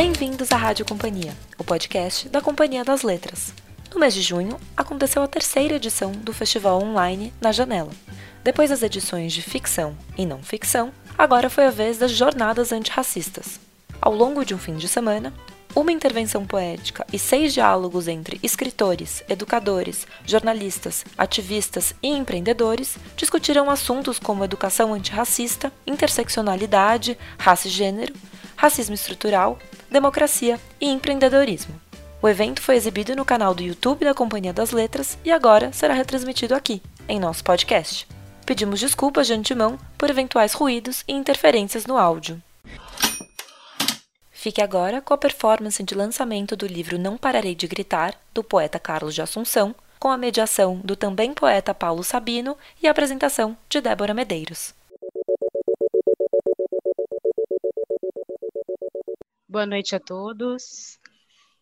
Bem-vindos à Rádio Companhia, o podcast da Companhia das Letras. No mês de junho, aconteceu a terceira edição do festival online Na Janela. Depois das edições de ficção e não ficção, agora foi a vez das jornadas antirracistas. Ao longo de um fim de semana, uma intervenção poética e seis diálogos entre escritores, educadores, jornalistas, ativistas e empreendedores discutiram assuntos como educação antirracista, interseccionalidade, raça e gênero, racismo estrutural, democracia e empreendedorismo. O evento foi exibido no canal do YouTube da Companhia das Letras e agora será retransmitido aqui, em nosso podcast. Pedimos desculpas de antemão por eventuais ruídos e interferências no áudio. Fique agora com a performance de lançamento do livro Não Pararei de Gritar, do poeta Carlos de Assunção, com a mediação do também poeta Paulo Sabino e a apresentação de Débora Medeiros. Boa noite a todos.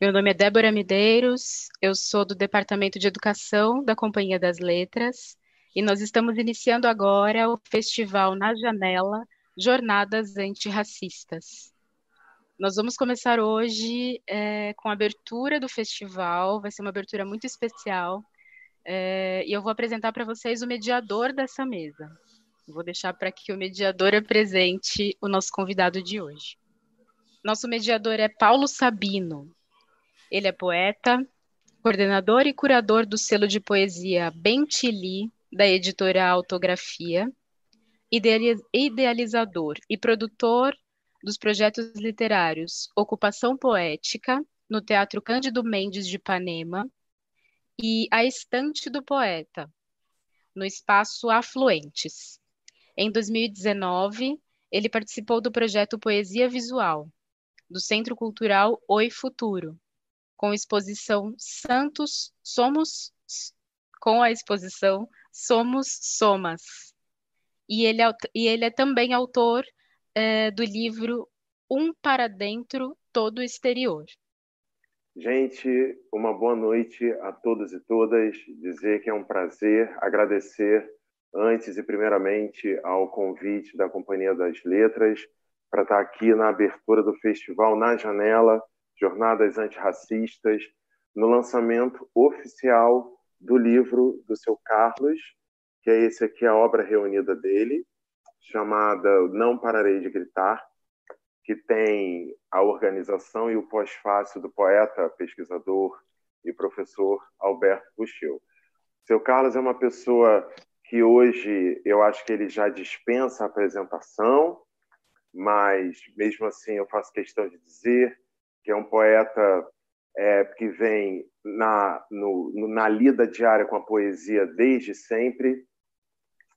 Meu nome é Débora Medeiros, eu sou do Departamento de Educação da Companhia das Letras e nós estamos iniciando agora o Festival Na Janela Jornadas Antirracistas. Nós vamos começar hoje é, com a abertura do festival, vai ser uma abertura muito especial. É, e eu vou apresentar para vocês o mediador dessa mesa. Vou deixar para que o mediador apresente o nosso convidado de hoje. Nosso mediador é Paulo Sabino. Ele é poeta, coordenador e curador do selo de poesia Bentili, da editora Autografia, idealizador e produtor dos projetos literários Ocupação Poética, no Teatro Cândido Mendes de Ipanema, e A Estante do Poeta, no Espaço Afluentes. Em 2019, ele participou do projeto Poesia Visual, do Centro Cultural Oi Futuro, com exposição Santos Somos com a exposição Somos Somas. E ele, é e ele é também autor é, do livro Um para Dentro, Todo Exterior. Gente, uma boa noite a todos e todas. Dizer que é um prazer agradecer antes e primeiramente ao convite da Companhia das Letras para estar aqui na abertura do festival Na Janela, Jornadas Antirracistas, no lançamento oficial do livro do seu Carlos, que é esse aqui, a obra reunida dele, chamada Não Pararei de Gritar, que tem a organização e o pós-fácil do poeta, pesquisador e professor Alberto Buchel. Seu Carlos é uma pessoa que hoje eu acho que ele já dispensa a apresentação, mas mesmo assim eu faço questão de dizer que é um poeta é, que vem na, no, na lida diária com a poesia desde sempre,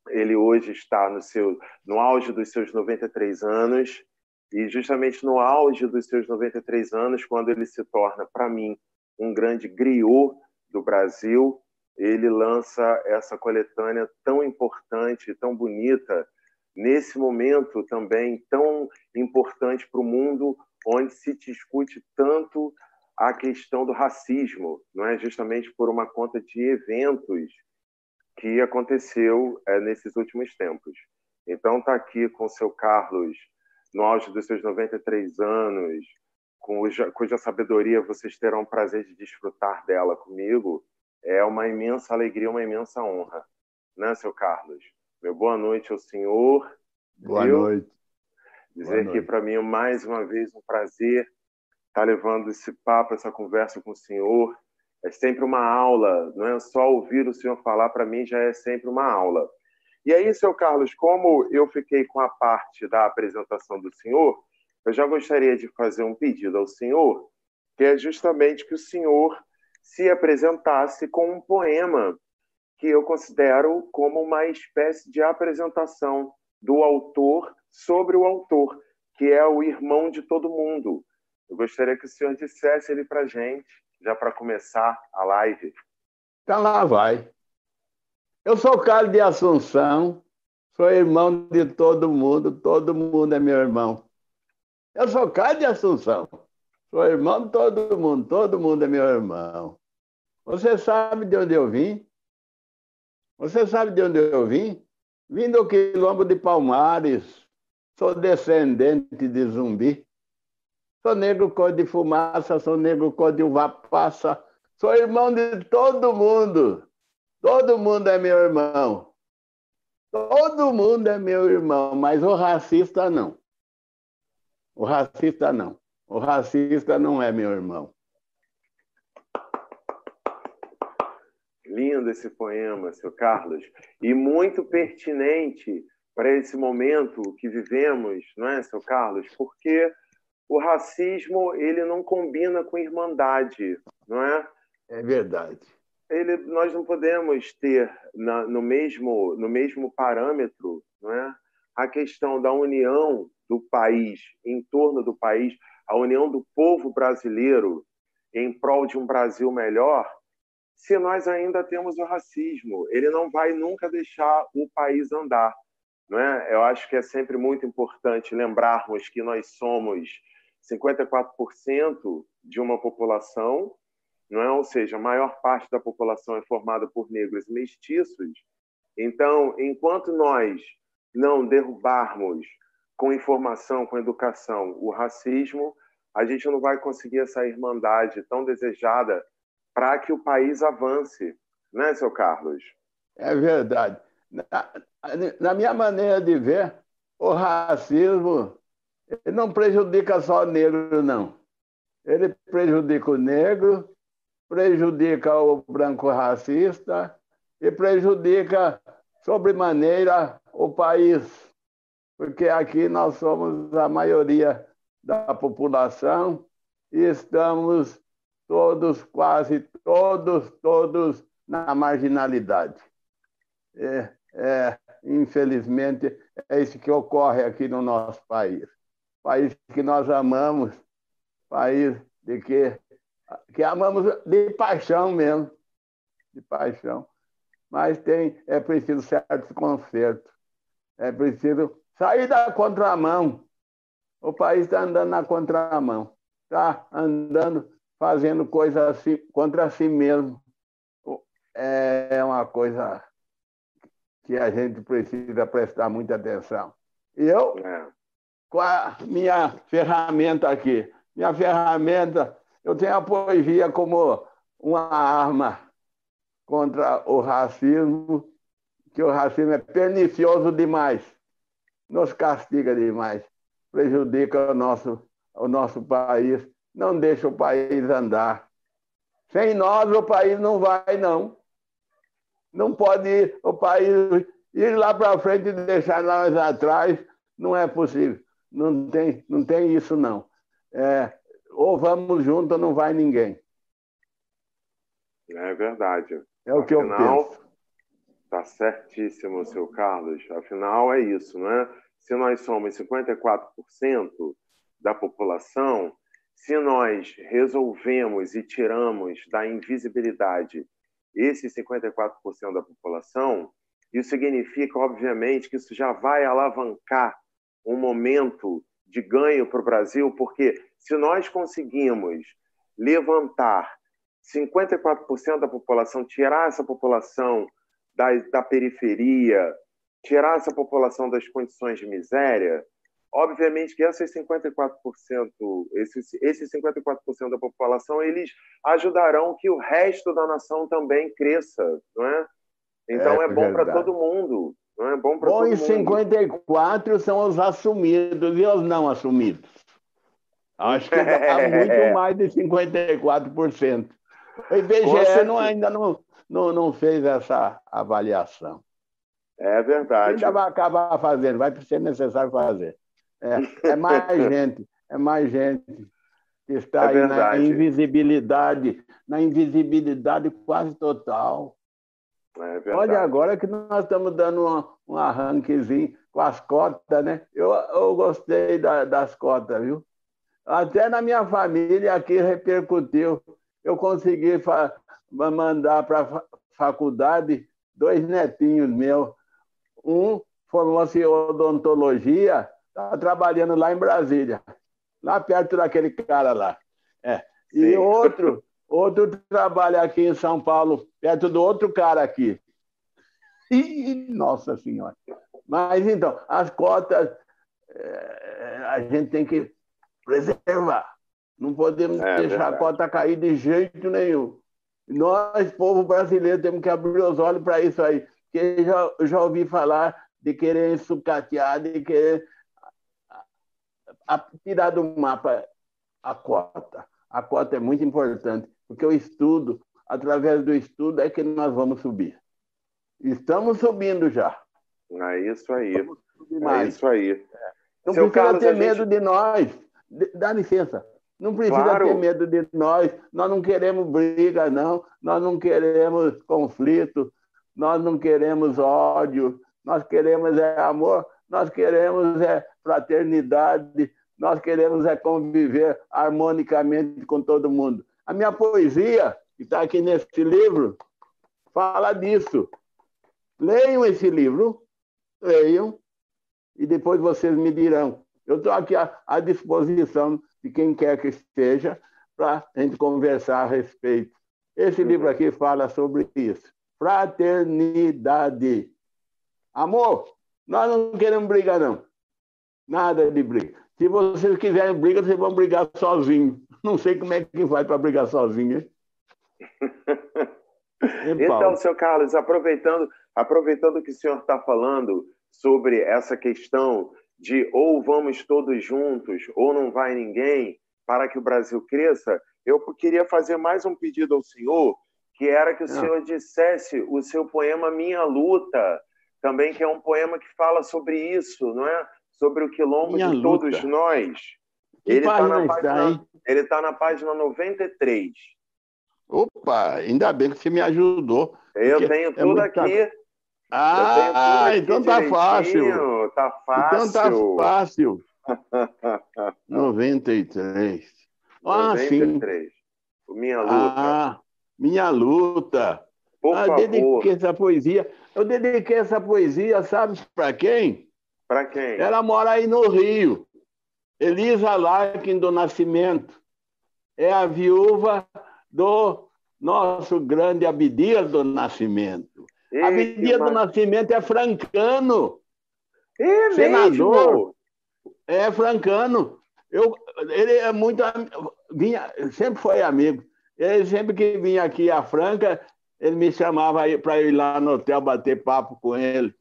ele hoje está no, seu, no auge dos seus 93 anos, e justamente no auge dos seus 93 anos, quando ele se torna, para mim, um grande griot do Brasil, ele lança essa coletânea tão importante, tão bonita, nesse momento também tão importante para o mundo, onde se discute tanto a questão do racismo, não é justamente por uma conta de eventos que aconteceu é, nesses últimos tempos. Então, está aqui com o seu Carlos, no auge dos seus 93 anos, cuja, cuja sabedoria vocês terão o prazer de desfrutar dela comigo, é uma imensa alegria, uma imensa honra. Né, seu Carlos? Meu boa noite ao senhor. Boa viu? noite. Dizer boa que para mim é mais uma vez um prazer estar tá levando esse papo, essa conversa com o senhor é sempre uma aula, não é só ouvir o senhor falar, para mim já é sempre uma aula. E aí, seu Carlos, como eu fiquei com a parte da apresentação do senhor, eu já gostaria de fazer um pedido ao senhor, que é justamente que o senhor se apresentasse com um poema que eu considero como uma espécie de apresentação do autor sobre o autor, que é o irmão de todo mundo. Eu gostaria que o senhor dissesse ele para gente já para começar a live? Então lá vai. Eu sou Carlos de Assunção, sou irmão de todo mundo, todo mundo é meu irmão. Eu sou Carlos de Assunção, sou irmão de todo mundo, todo mundo é meu irmão. Você sabe de onde eu vim? Você sabe de onde eu vim? Vim do quilombo de Palmares, sou descendente de zumbi. Sou negro cor de fumaça, sou negro cor de uva passa, sou irmão de todo mundo. Todo mundo é meu irmão. Todo mundo é meu irmão, mas o racista não. O racista não. O racista não é meu irmão. Lindo esse poema, seu Carlos, e muito pertinente para esse momento que vivemos, não é, seu Carlos? Porque o racismo ele não combina com irmandade, não é? É verdade. Ele, nós não podemos ter na, no mesmo no mesmo parâmetro, não é? A questão da união do país em torno do país, a união do povo brasileiro em prol de um Brasil melhor, se nós ainda temos o racismo. Ele não vai nunca deixar o país andar. Não é? Eu acho que é sempre muito importante lembrarmos que nós somos 54% de uma população, não é? ou seja, a maior parte da população é formada por negros mestiços. Então, enquanto nós não derrubarmos com informação, com educação, o racismo, a gente não vai conseguir essa irmandade tão desejada para que o país avance, né, seu Carlos? É verdade. Na, na minha maneira de ver, o racismo não prejudica só o negro, não. Ele prejudica o negro, prejudica o branco racista e prejudica sobremaneira o país, porque aqui nós somos a maioria da população e estamos todos, quase todos, todos na marginalidade. É, é, infelizmente, é isso que ocorre aqui no nosso país. País que nós amamos, país de que, que amamos de paixão mesmo, de paixão. Mas tem, é preciso certo conserto, é preciso sair da contramão. O país está andando na contramão, está andando fazendo coisas assim, contra si mesmo. É uma coisa que a gente precisa prestar muita atenção. E eu, é. com a minha ferramenta aqui, minha ferramenta, eu tenho a poesia como uma arma contra o racismo, que o racismo é pernicioso demais, nos castiga demais, prejudica o nosso, o nosso país, não deixa o país andar. Sem nós, o país não vai, não. Não pode ir, o país ir lá para frente e deixar nós atrás, não é possível. Não tem, não tem isso, não. É, ou vamos juntos ou não vai ninguém. É verdade. É o que Afinal, eu penso. Está certíssimo, seu Carlos. Afinal, é isso, não é? Se nós somos 54% da população, se nós resolvemos e tiramos da invisibilidade esses 54% da população, isso significa, obviamente, que isso já vai alavancar um momento de ganho para o Brasil, porque se nós conseguimos levantar 54% da população, tirar essa população da, da periferia, tirar essa população das condições de miséria, Obviamente que esses 54%, esses, esses 54% da população, eles ajudarão que o resto da nação também cresça, não é? Então é, é bom para todo mundo, não é bom para todo mundo. Bom, e 54 são os assumidos e os não assumidos. Acho que dá muito mais de 54%. O IBGE não, ainda não, não, não fez essa avaliação. É verdade. Ainda vai acabar fazendo, vai ser necessário fazer. É, é mais gente, é mais gente que está é aí na invisibilidade, na invisibilidade quase total. É Olha agora que nós estamos dando um, um arranquezinho com as cotas, né? Eu, eu gostei da, das cotas, viu? Até na minha família aqui repercutiu. Eu consegui mandar para a faculdade dois netinhos meus. Um formou-se em odontologia Estava trabalhando lá em Brasília, lá perto daquele cara lá. É. E outro, outro trabalha aqui em São Paulo, perto do outro cara aqui. E, nossa Senhora. Mas então, as cotas, é, a gente tem que preservar. Não podemos é, deixar verdade. a cota cair de jeito nenhum. Nós, povo brasileiro, temos que abrir os olhos para isso aí. Porque já, já ouvi falar de querer sucatear, de querer a, tirar do mapa a cota. A cota é muito importante, porque o estudo, através do estudo, é que nós vamos subir. Estamos subindo já. É isso aí. É isso aí. Não Seu precisa Carlos, ter medo gente... de nós. Dá licença. Não precisa claro. ter medo de nós. Nós não queremos briga, não. Nós não queremos conflito. Nós não queremos ódio. Nós queremos é amor. Nós queremos é fraternidade. Nós queremos é conviver harmonicamente com todo mundo. A minha poesia, que está aqui nesse livro, fala disso. Leiam esse livro, leiam, e depois vocês me dirão. Eu estou aqui à, à, disposição de quem quer que esteja para a gente conversar a respeito. Esse livro aqui fala sobre isso. Fraternidade. Amor, nós não queremos brigar, não. Nada de briga. Se vocês quiserem briga, vocês vão brigar sozinhos. Não sei como é que vai para brigar sozinho. então, seu Carlos, aproveitando, aproveitando que o senhor está falando sobre essa questão de ou vamos todos juntos ou não vai ninguém para que o Brasil cresça, eu queria fazer mais um pedido ao senhor, que era que o não. senhor dissesse o seu poema Minha Luta, também que é um poema que fala sobre isso, não é? Sobre o quilombo Minha de luta. todos nós. ele está na, página, ele tá na página 93. Opa, ainda bem que você me ajudou. Eu tenho é tudo é aqui. Ah, tudo então tá fácil. Tá fácil. Então tá fácil. 93. Ah, 93. Sim. Minha luta. Ah, minha luta. Por ah, favor. dediquei essa poesia. Eu dediquei essa poesia, sabe para quem? Para quem? Ela mora aí no Rio. Elisa Larkin do Nascimento. É a viúva do nosso grande Abdias do Nascimento. Ei, Abdias do Nascimento é francano. É senador. Mesmo? É francano. Eu, ele é muito vinha, sempre foi amigo. Ele sempre que vinha aqui a Franca, ele me chamava para ir lá no hotel bater papo com ele.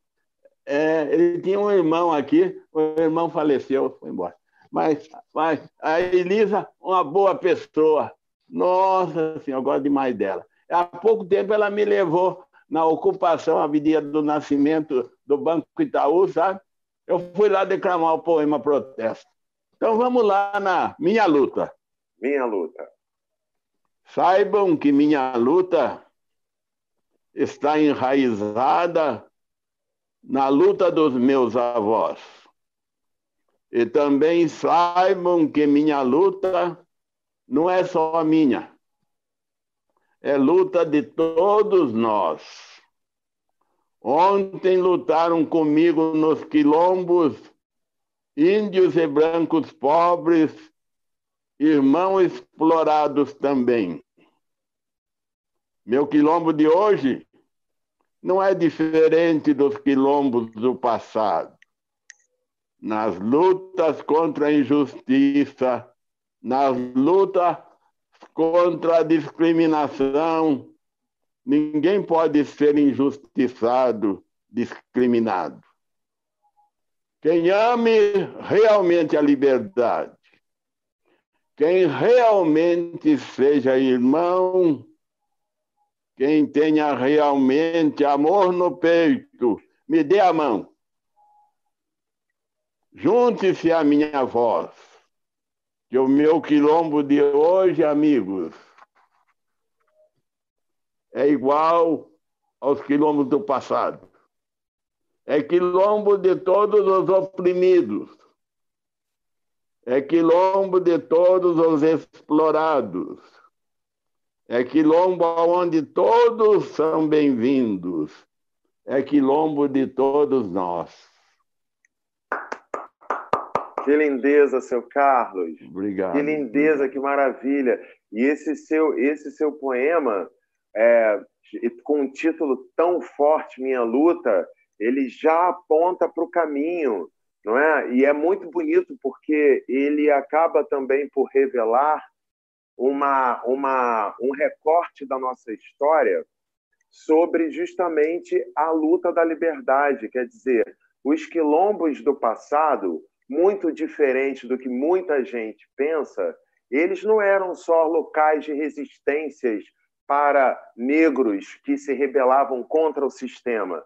É, ele tinha um irmão aqui, o irmão faleceu, foi embora. Mas, mas a Elisa, uma boa pessoa. Nossa Senhora, eu gosto demais dela. Há pouco tempo ela me levou na ocupação, Avenida do Nascimento do Banco Itaú, sabe? Eu fui lá declamar o poema Protesto. Então vamos lá na Minha Luta. Minha Luta. Saibam que minha luta está enraizada na luta dos meus avós. E também saibam que minha luta não é só minha, é luta de todos nós. Ontem lutaram comigo nos quilombos índios e brancos pobres, irmãos explorados também. Meu quilombo de hoje não é diferente dos quilombos do passado. Nas lutas contra a injustiça, nas lutas contra a discriminação, ninguém pode ser injustiçado, discriminado. Quem ame realmente a liberdade, quem realmente seja irmão quem tenha realmente amor no peito, me dê a mão. Junte-se à minha voz, que o meu quilombo de hoje, amigos, é igual aos quilombos do passado. É quilombo de todos os oprimidos. É quilombo de todos os explorados é quilombo onde todos são bem-vindos. É quilombo de todos nós. Que lindeza, seu Carlos. Obrigado. Que lindeza, que maravilha. E esse seu, esse seu poema, é, com um título tão forte, Minha Luta, ele já aponta para o caminho não é? E é muito bonito porque ele acaba também por revelar uma, uma, um recorte da nossa história sobre justamente a luta da liberdade, quer dizer, os quilombos do passado, muito diferente do que muita gente pensa, eles não eram só locais de resistências para negros que se rebelavam contra o sistema.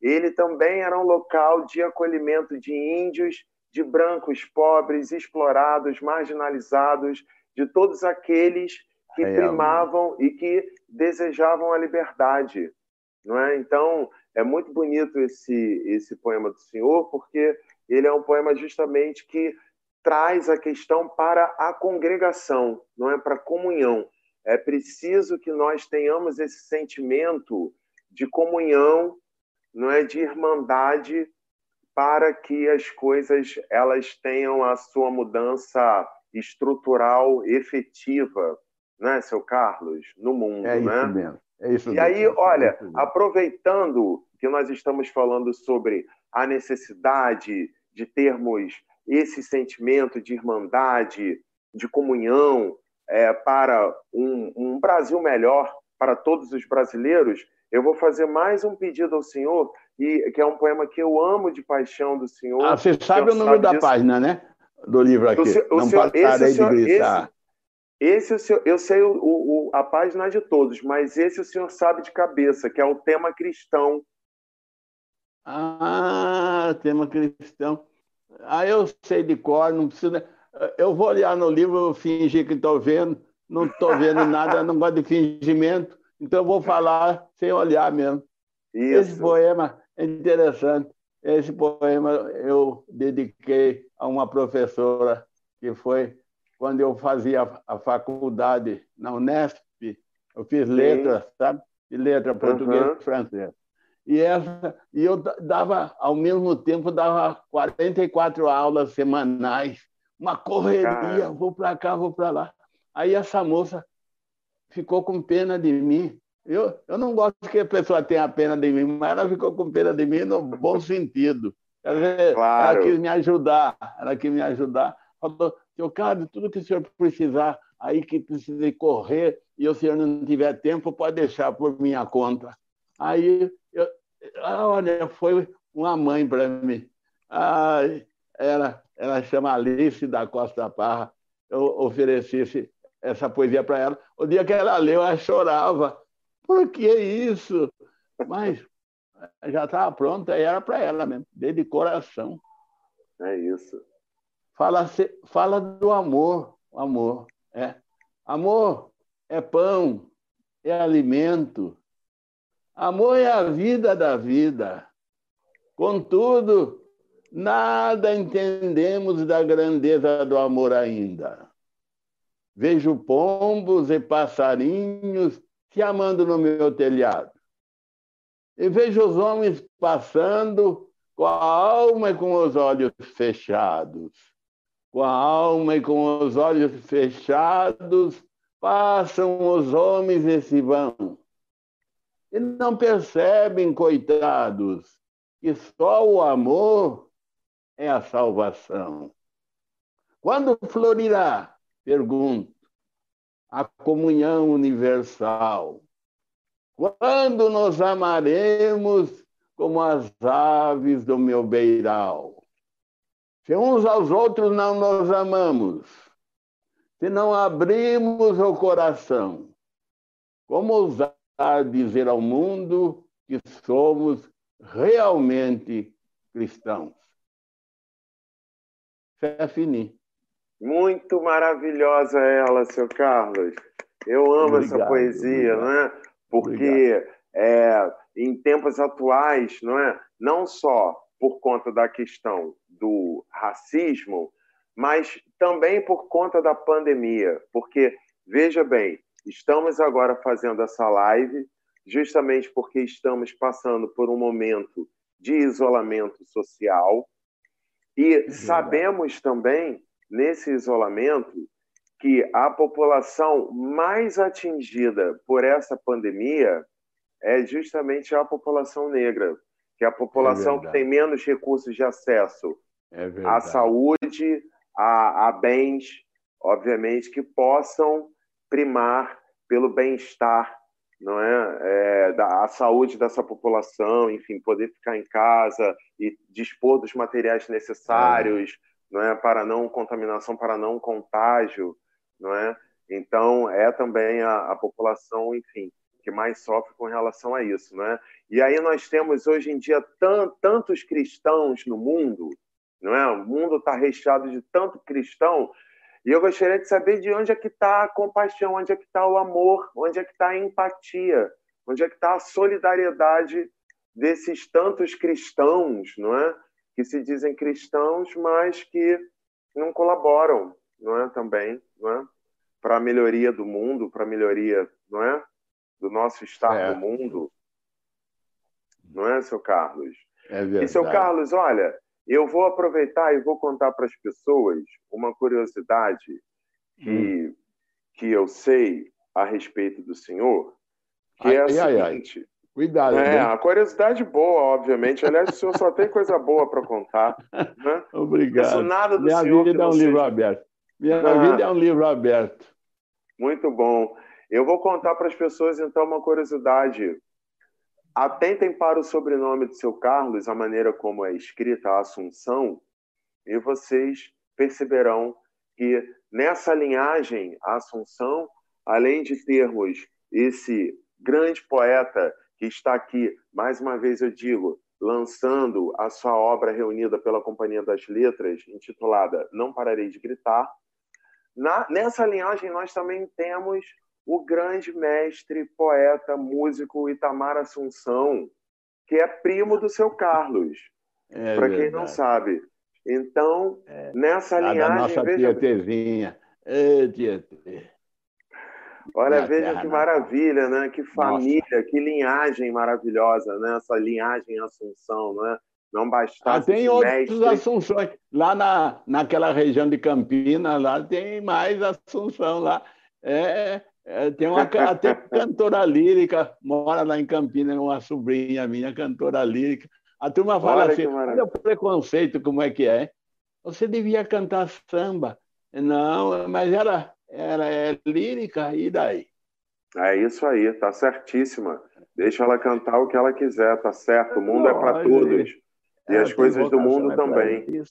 Ele também era um local de acolhimento de índios, de brancos pobres, explorados, marginalizados, de todos aqueles que é, primavam e que desejavam a liberdade. Não é? Então, é muito bonito esse, esse poema do senhor, porque ele é um poema justamente que traz a questão para a congregação, não é para a comunhão. É preciso que nós tenhamos esse sentimento de comunhão, não é de irmandade, para que as coisas elas tenham a sua mudança estrutural efetiva, né, seu Carlos, no mundo, é né? Isso mesmo. É isso e aí, olha, aproveitando que nós estamos falando sobre a necessidade de termos esse sentimento de irmandade, de comunhão é, para um, um Brasil melhor para todos os brasileiros, eu vou fazer mais um pedido ao senhor, e, que é um poema que eu amo de paixão do senhor. Ah, você sabe o número da disso. página, né? Do livro aqui. O, o Não senhor, passarei de gritar. Esse, esse eu sei o, o, a página de todos, mas esse o senhor sabe de cabeça, que é o tema cristão. Ah, tema cristão. Ah, eu sei de cor, não precisa. Eu vou olhar no livro, fingir que estou vendo, não estou vendo nada, não gosto de fingimento, então eu vou falar sem olhar mesmo. Isso. Esse poema é interessante. Esse poema eu dediquei a uma professora que foi quando eu fazia a faculdade na Unesp, eu fiz letras, sabe? De letra português uhum. e francês. E, essa, e eu dava, ao mesmo tempo, dava 44 aulas semanais, uma correria, vou para cá, vou para lá. Aí essa moça ficou com pena de mim. Eu, eu não gosto que a pessoa tenha pena de mim, mas ela ficou com pena de mim no bom sentido. Ela, claro. ela quis me ajudar, ela quis me ajudar. Falou, seu Carlos, tudo que o senhor precisar, aí que precisa correr e o senhor não tiver tempo, pode deixar por minha conta. Aí eu, ah, olha, foi uma mãe para mim. Ah, ela, ela chama Alice da Costa Parra. Eu ofereci essa poesia para ela. O dia que ela leu, ela chorava. Por que isso? Mas já estava pronta era para ela mesmo, desde coração. É isso. Fala, fala do amor. Amor. É. Amor é pão, é alimento, Amor é a vida da vida. Contudo, nada entendemos da grandeza do amor ainda. Vejo pombos e passarinhos se amando no meu telhado. E vejo os homens passando com a alma e com os olhos fechados. Com a alma e com os olhos fechados, passam os homens e se vão e não percebem, coitados, que só o amor é a salvação. Quando florirá, pergunto, a comunhão universal? Quando nos amaremos como as aves do meu beiral? Se uns aos outros não nos amamos, se não abrimos o coração, como ousar dizer ao mundo que somos realmente cristãos. Fé fini. Muito maravilhosa ela, seu Carlos. Eu amo obrigado, essa poesia, obrigado. não é? Porque é, em tempos atuais, não é? Não só por conta da questão do racismo, mas também por conta da pandemia. Porque veja bem, Estamos agora fazendo essa live justamente porque estamos passando por um momento de isolamento social e sabemos também, nesse isolamento, que a população mais atingida por essa pandemia é justamente a população negra, que é a população é que tem menos recursos de acesso é a saúde, a, a bens, obviamente, que possam primar pelo bem-estar, não é? é, da a saúde dessa população, enfim, poder ficar em casa e dispor dos materiais necessários, é. Não é, para não contaminação, para não contágio, não é? Então é também a, a população, enfim, que mais sofre com relação a isso, né? E aí nós temos hoje em dia tantos cristãos no mundo, não é? O mundo está recheado de tanto cristão e eu gostaria de saber de onde é que está a compaixão, onde é que está o amor, onde é que está a empatia, onde é que está a solidariedade desses tantos cristãos, não é? Que se dizem cristãos, mas que não colaboram, não é? Também, não é? Para a melhoria do mundo, para a melhoria, não é? Do nosso estar é. no mundo, não é, seu Carlos? É verdade. E seu Carlos, olha, eu vou aproveitar e vou contar para as pessoas uma curiosidade que, hum. que eu sei a respeito do senhor, que ai, é a ai, seguinte. Ai, Cuidado. É, a curiosidade boa, obviamente. Aliás, o senhor só tem coisa boa para contar. Né? Obrigado. Nada do Minha senhor vida é um seja... livro aberto. Minha ah, vida é um livro aberto. Muito bom. Eu vou contar para as pessoas, então, uma curiosidade Atentem para o sobrenome do seu Carlos, a maneira como é escrita a Assunção, e vocês perceberão que nessa linhagem, a Assunção, além de termos esse grande poeta que está aqui, mais uma vez eu digo, lançando a sua obra reunida pela Companhia das Letras, intitulada Não Pararei de Gritar. Na, nessa linhagem, nós também temos o grande mestre, poeta, músico Itamar Assunção, que é primo do seu Carlos, é para quem não sabe. Então, é. nessa linhagem. Da nossa veja... Tietezinha. É, Tietê. Olha, Minha veja que maravilha, né? Que família, nossa. que linhagem maravilhosa, né? Essa linhagem Assunção, não é? Não bastasse. Ah, tem outros. Assunções. Lá na, naquela região de Campinas, lá tem mais Assunção lá. É, é, tem uma até cantora lírica, mora lá em Campinas, uma sobrinha minha, cantora lírica. A turma fala olha assim: olha o preconceito, como é que é. Você devia cantar samba. Não, mas ela é lírica, e daí? É isso aí, tá certíssima. Deixa ela cantar o que ela quiser, tá certo. O mundo é para todos. E as coisas do mundo é também.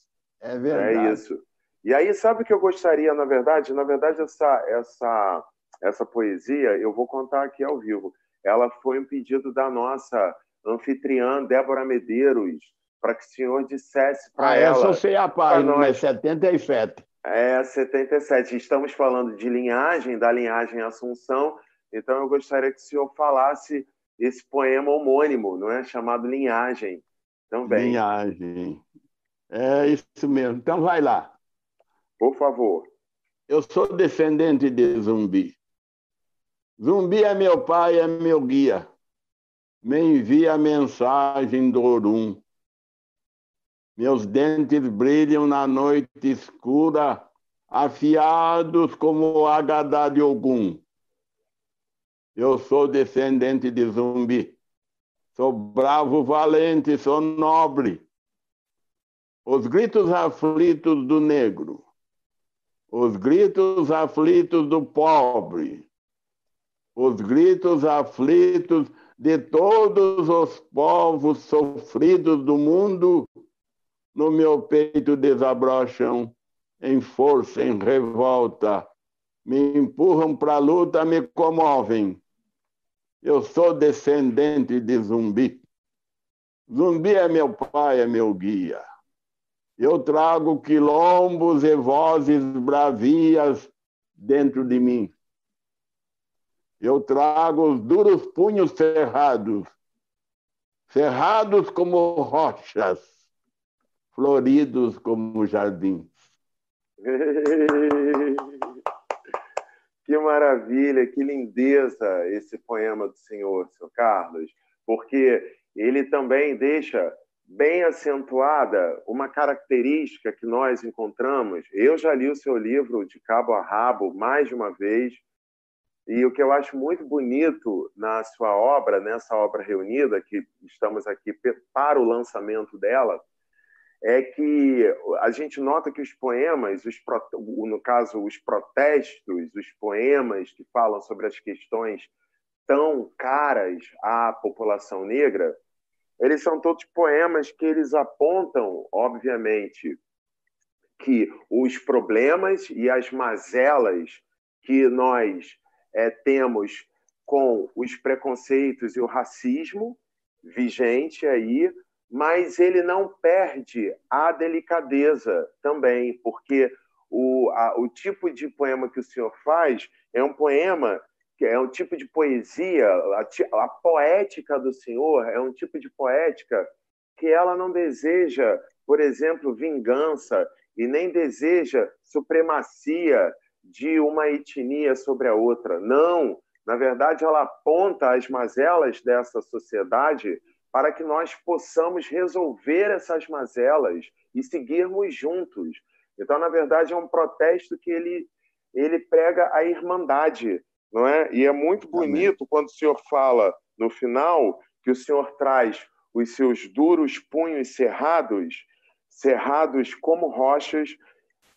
É verdade. É isso. E aí, sabe o que eu gostaria, na verdade? Na verdade, essa, essa essa poesia, eu vou contar aqui ao vivo. Ela foi um pedido da nossa anfitriã, Débora Medeiros, para que o senhor dissesse para ah, ela. Eu sou sei a página, nós... é 77. É, 77. Estamos falando de linhagem, da linhagem Assunção, então eu gostaria que o senhor falasse esse poema homônimo, não é? Chamado Linhagem também. Linhagem. É isso mesmo. Então vai lá. Por favor. Eu sou descendente de zumbi. Zumbi é meu pai, é meu guia. Me envia a mensagem do Orum. Meus dentes brilham na noite escura, afiados como o Agadá de Ogum. Eu sou descendente de zumbi. Sou bravo, valente, sou nobre. Os gritos aflitos do negro. Os gritos aflitos do pobre os gritos aflitos de todos os povos sofridos do mundo no meu peito desabrocham em força, em revolta, me empurram para a luta, me comovem. Eu sou descendente de zumbi. Zumbi é meu pai, é meu guia. Eu trago quilombos e vozes bravias dentro de mim. Eu trago os duros punhos cerrados, cerrados como rochas, floridos como jardins. Que maravilha, que lindeza esse poema do senhor, seu Carlos, porque ele também deixa bem acentuada uma característica que nós encontramos. Eu já li o seu livro de cabo a rabo mais de uma vez e o que eu acho muito bonito na sua obra, nessa obra reunida, que estamos aqui para o lançamento dela, é que a gente nota que os poemas, os, no caso, os protestos, os poemas que falam sobre as questões tão caras à população negra, eles são todos poemas que eles apontam, obviamente, que os problemas e as mazelas que nós é, temos com os preconceitos e o racismo vigente aí, mas ele não perde a delicadeza também, porque o, a, o tipo de poema que o senhor faz é um poema que é um tipo de poesia, a, a poética do senhor é um tipo de poética que ela não deseja, por exemplo, vingança e nem deseja supremacia de uma etnia sobre a outra. Não, na verdade, ela aponta as mazelas dessa sociedade para que nós possamos resolver essas mazelas e seguirmos juntos. Então, na verdade, é um protesto que ele, ele prega a irmandade, não é? E é muito bonito Amém. quando o senhor fala no final que o senhor traz os seus duros punhos cerrados, cerrados como rochas,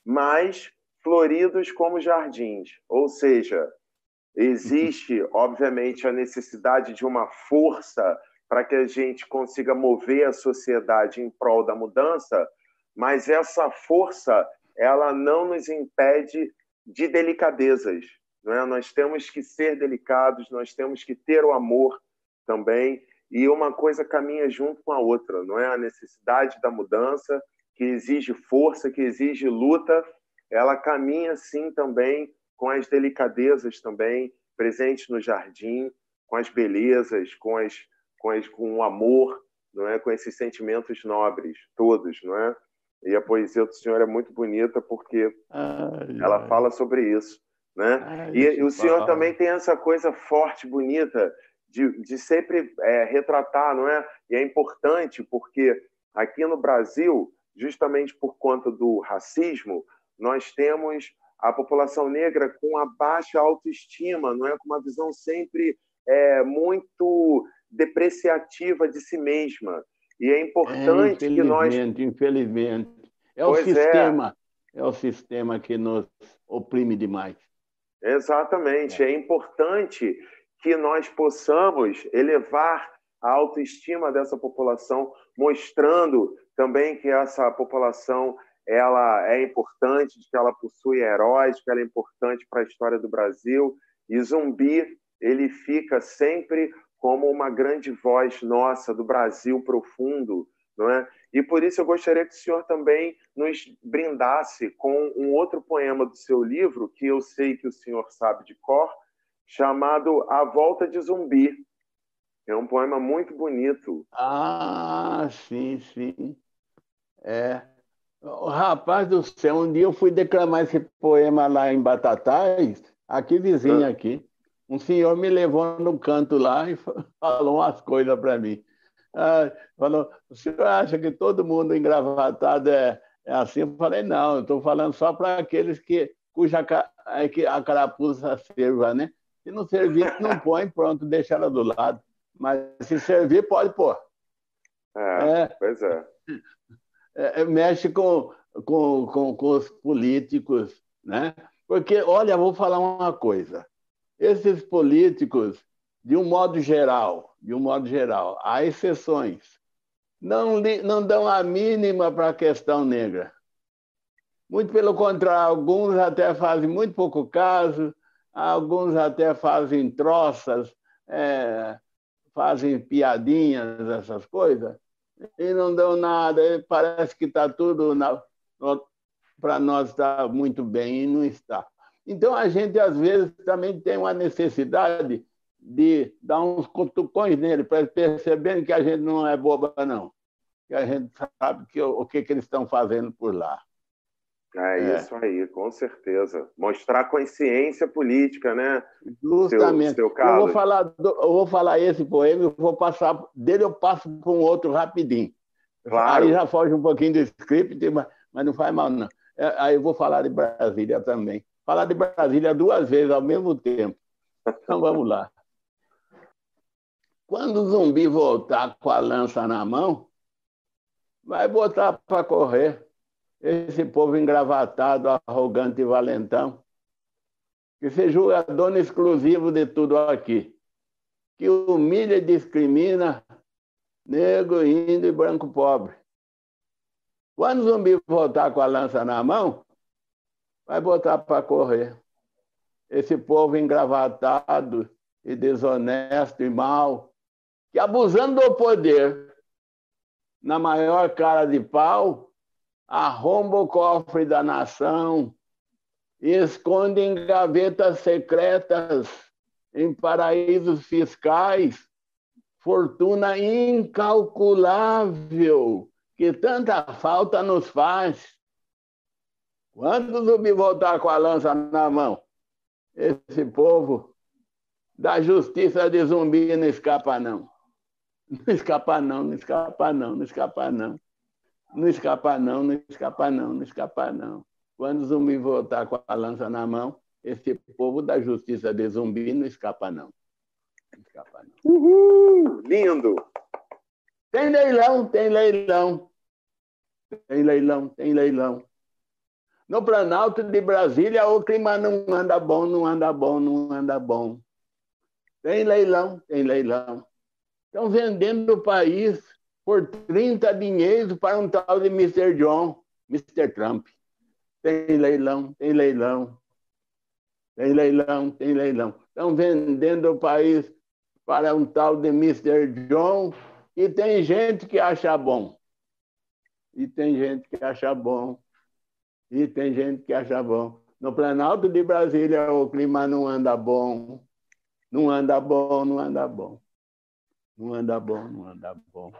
mas floridos como jardins. Ou seja, existe, obviamente, a necessidade de uma força para que a gente consiga mover a sociedade em prol da mudança, mas essa força ela não nos impede de delicadezas. Não é? Nós temos que ser delicados, nós temos que ter o amor também, e uma coisa caminha junto com a outra, não é? A necessidade da mudança, que exige força, que exige luta, ela caminha sim também com as delicadezas também presentes no jardim, com as belezas, com as com, as, com o amor, não é? Com esses sentimentos nobres todos, não é? E a poesia do senhor é muito bonita porque ai, ela ai. fala sobre isso, né? Ai, e, e o senhor fala. também tem essa coisa forte, bonita de, de sempre é, retratar, não é? E é importante porque aqui no Brasil, justamente por conta do racismo, nós temos a população negra com a baixa autoestima, não é? Com uma visão sempre é, muito depreciativa de si mesma. E é importante é, que nós. Infelizmente. É o pois é. sistema. É. é o sistema que nos oprime demais. Exatamente. É. é importante que nós possamos elevar a autoestima dessa população, mostrando também que essa população ela é importante, que ela possui heróis, que ela é importante para a história do Brasil. E Zumbi ele fica sempre como uma grande voz nossa do Brasil profundo, não é? E por isso eu gostaria que o senhor também nos brindasse com um outro poema do seu livro, que eu sei que o senhor sabe de cor, chamado A Volta de Zumbi. É um poema muito bonito. Ah, sim, sim. É. Rapaz do céu, um dia eu fui declamar esse poema lá em Batatais, aqui vizinho ah. aqui um senhor me levou no canto lá e falou umas coisas para mim. Ah, falou, o senhor acha que todo mundo engravatado é, é assim? Eu falei, não, eu estou falando só para aqueles que, cuja é que a carapuça sirva, né? Se não servir, não põe, pronto, deixa ela do lado. Mas se servir, pode pôr. É, é pois é. é. Mexe com, com, com, com os políticos, né? Porque, olha, vou falar uma coisa esses políticos, de um modo geral, de um modo geral, há exceções, não, não dão a mínima para a questão negra. Muito pelo contrário, alguns até fazem muito pouco caso, alguns até fazem troças, é, fazem piadinhas, essas coisas, e não dão nada. Parece que está tudo para nós estar muito bem e não está. Então, a gente, às vezes, também tem uma necessidade de dar uns cutucões nele, para ele perceberem que a gente não é boba, não. Que a gente sabe que, o que, que eles estão fazendo por lá. É, é, isso aí, com certeza. Mostrar consciência política, né? Justamente. Seu, seu eu, vou falar do, eu vou falar esse poema, eu vou passar dele, eu passo para um outro rapidinho. Claro. Aí já foge um pouquinho do script, mas, mas não faz mal, não. É, aí eu vou falar de Brasília também falar de Brasília duas vezes ao mesmo tempo. Então vamos lá. Quando o zumbi voltar com a lança na mão, vai botar para correr esse povo engravatado, arrogante e valentão, que se julga dono exclusivo de tudo aqui, que humilha e discrimina negro, índio e branco pobre. Quando o zumbi voltar com a lança na mão, vai botar para correr. Esse povo engravatado e desonesto e mau, que abusando do poder, na maior cara de pau, arromba o cofre da nação e esconde em gavetas secretas, em paraísos fiscais, fortuna incalculável que tanta falta nos faz. Quando o zumbi voltar com a lança na mão, esse povo da justiça de zumbi não escapa, não. Não escapa, não, não escapa, não, não escapa, não. Não escapa, não, não escapa, não, não escapa, não. Quando o zumbi voltar com a lança na mão, esse povo da justiça de zumbi não escapa, não. Não escapa, não. Uhul! Lindo! Tem leilão, tem leilão. Tem leilão, tem leilão. No Planalto de Brasília, o clima não anda bom, não anda bom, não anda bom. Tem leilão, tem leilão. Estão vendendo o país por 30 dinheiros para um tal de Mr. John, Mr. Trump. Tem leilão, tem leilão. Tem leilão, tem leilão. Estão vendendo o país para um tal de Mr. John e tem gente que acha bom. E tem gente que acha bom. E tem gente que acha bom. No Planalto de Brasília, o clima não anda bom. Não anda bom, não anda bom. Não anda bom, não anda bom.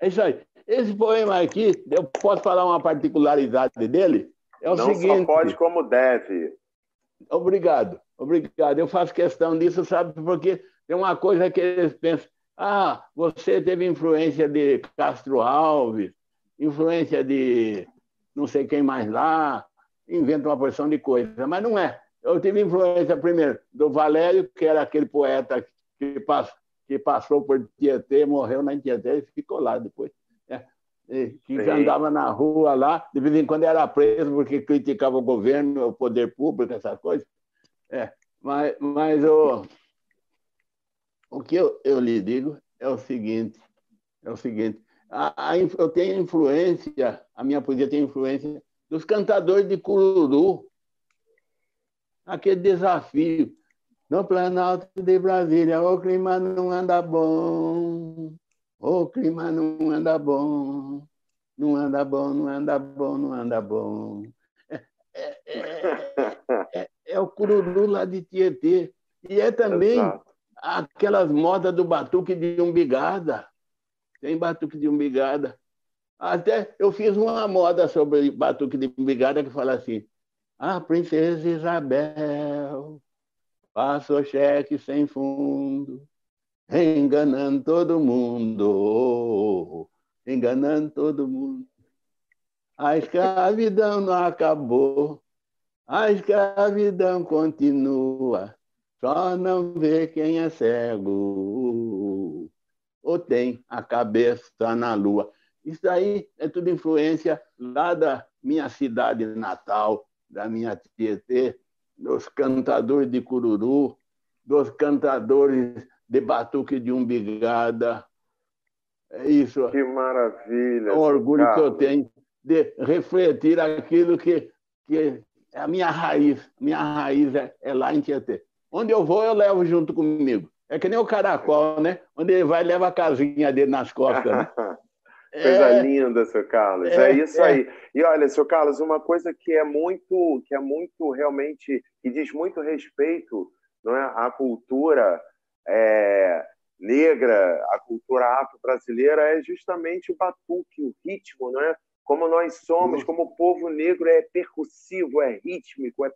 É isso aí. Esse poema aqui, eu posso falar uma particularidade dele? É o não seguinte. Não só pode como deve. Obrigado, obrigado. Eu faço questão disso, sabe? Porque tem uma coisa que eles pensam. Ah, você teve influência de Castro Alves, influência de não sei quem mais lá, inventa uma porção de coisas, mas não é. Eu tive influência, primeiro, do Valério, que era aquele poeta que, passou, que passou por Tietê, morreu na Tietê e ficou lá depois. Né? Que Sim. andava na rua lá, de vez em quando era preso porque criticava o governo, o poder público, essas coisas. É, mas mas o, o que eu, eu lhe digo é o seguinte, é o seguinte, a, a, eu tenho influência, a minha poesia tem influência dos cantadores de cururu. Aquele desafio. No Planalto de Brasília, o clima não anda bom. O clima não anda bom. Não anda bom, não anda bom, não anda bom. É, é, é, é, é o cururu lá de Tietê. E é também aquelas modas do batuque de umbigada tem batuque de umbigada. Até eu fiz uma moda sobre batuque de umbigada que fala assim: A princesa Isabel passou cheque sem fundo, enganando todo mundo, enganando todo mundo. A escravidão não acabou, a escravidão continua, só não vê quem é cego ou tem a cabeça na lua. Isso aí é tudo influência lá da minha cidade natal, da minha Tietê, dos cantadores de cururu, dos cantadores de batuque de umbigada. É isso. Que maravilha! É um orgulho Carlos. que eu tenho de refletir aquilo que, que é a minha raiz. Minha raiz é, é lá em Tietê. Onde eu vou, eu levo junto comigo. É que nem o caracol, né? Onde ele vai, leva a casinha dele nas costas. Né? Coisa é, linda, seu Carlos. É, é isso é. aí. E olha, seu Carlos, uma coisa que é muito, que é muito realmente, que diz muito respeito, não é, à cultura é, negra, à cultura afro-brasileira, é justamente o batuque, o ritmo, não é? Como nós somos, como o povo negro é percussivo, é rítmico, é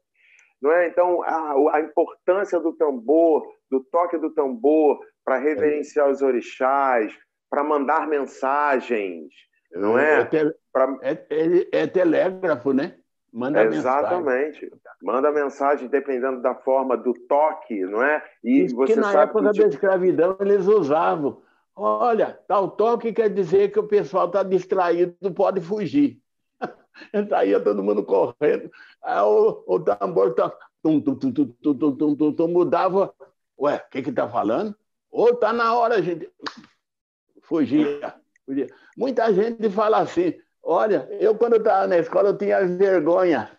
não é? Então, a, a importância do tambor, do toque do tambor para reverenciar os orixás, para mandar mensagens, não é? É, te, pra... é, é, é telégrafo, né? Manda Exatamente. Mensagem. Manda mensagem dependendo da forma do toque, não é? E Isso você que na sabe época que, da escravidão eles usavam Olha, tal toque quer dizer que o pessoal está distraído, pode fugir. Saía todo mundo correndo. Aí o, o tambor tá, tum, tum, tum, tum, tum, tum, tum, tum, mudava. Ué, o que está falando? Ou está na hora, gente. Fugia, fugia. Muita gente fala assim: olha, eu quando estava na escola eu tinha vergonha.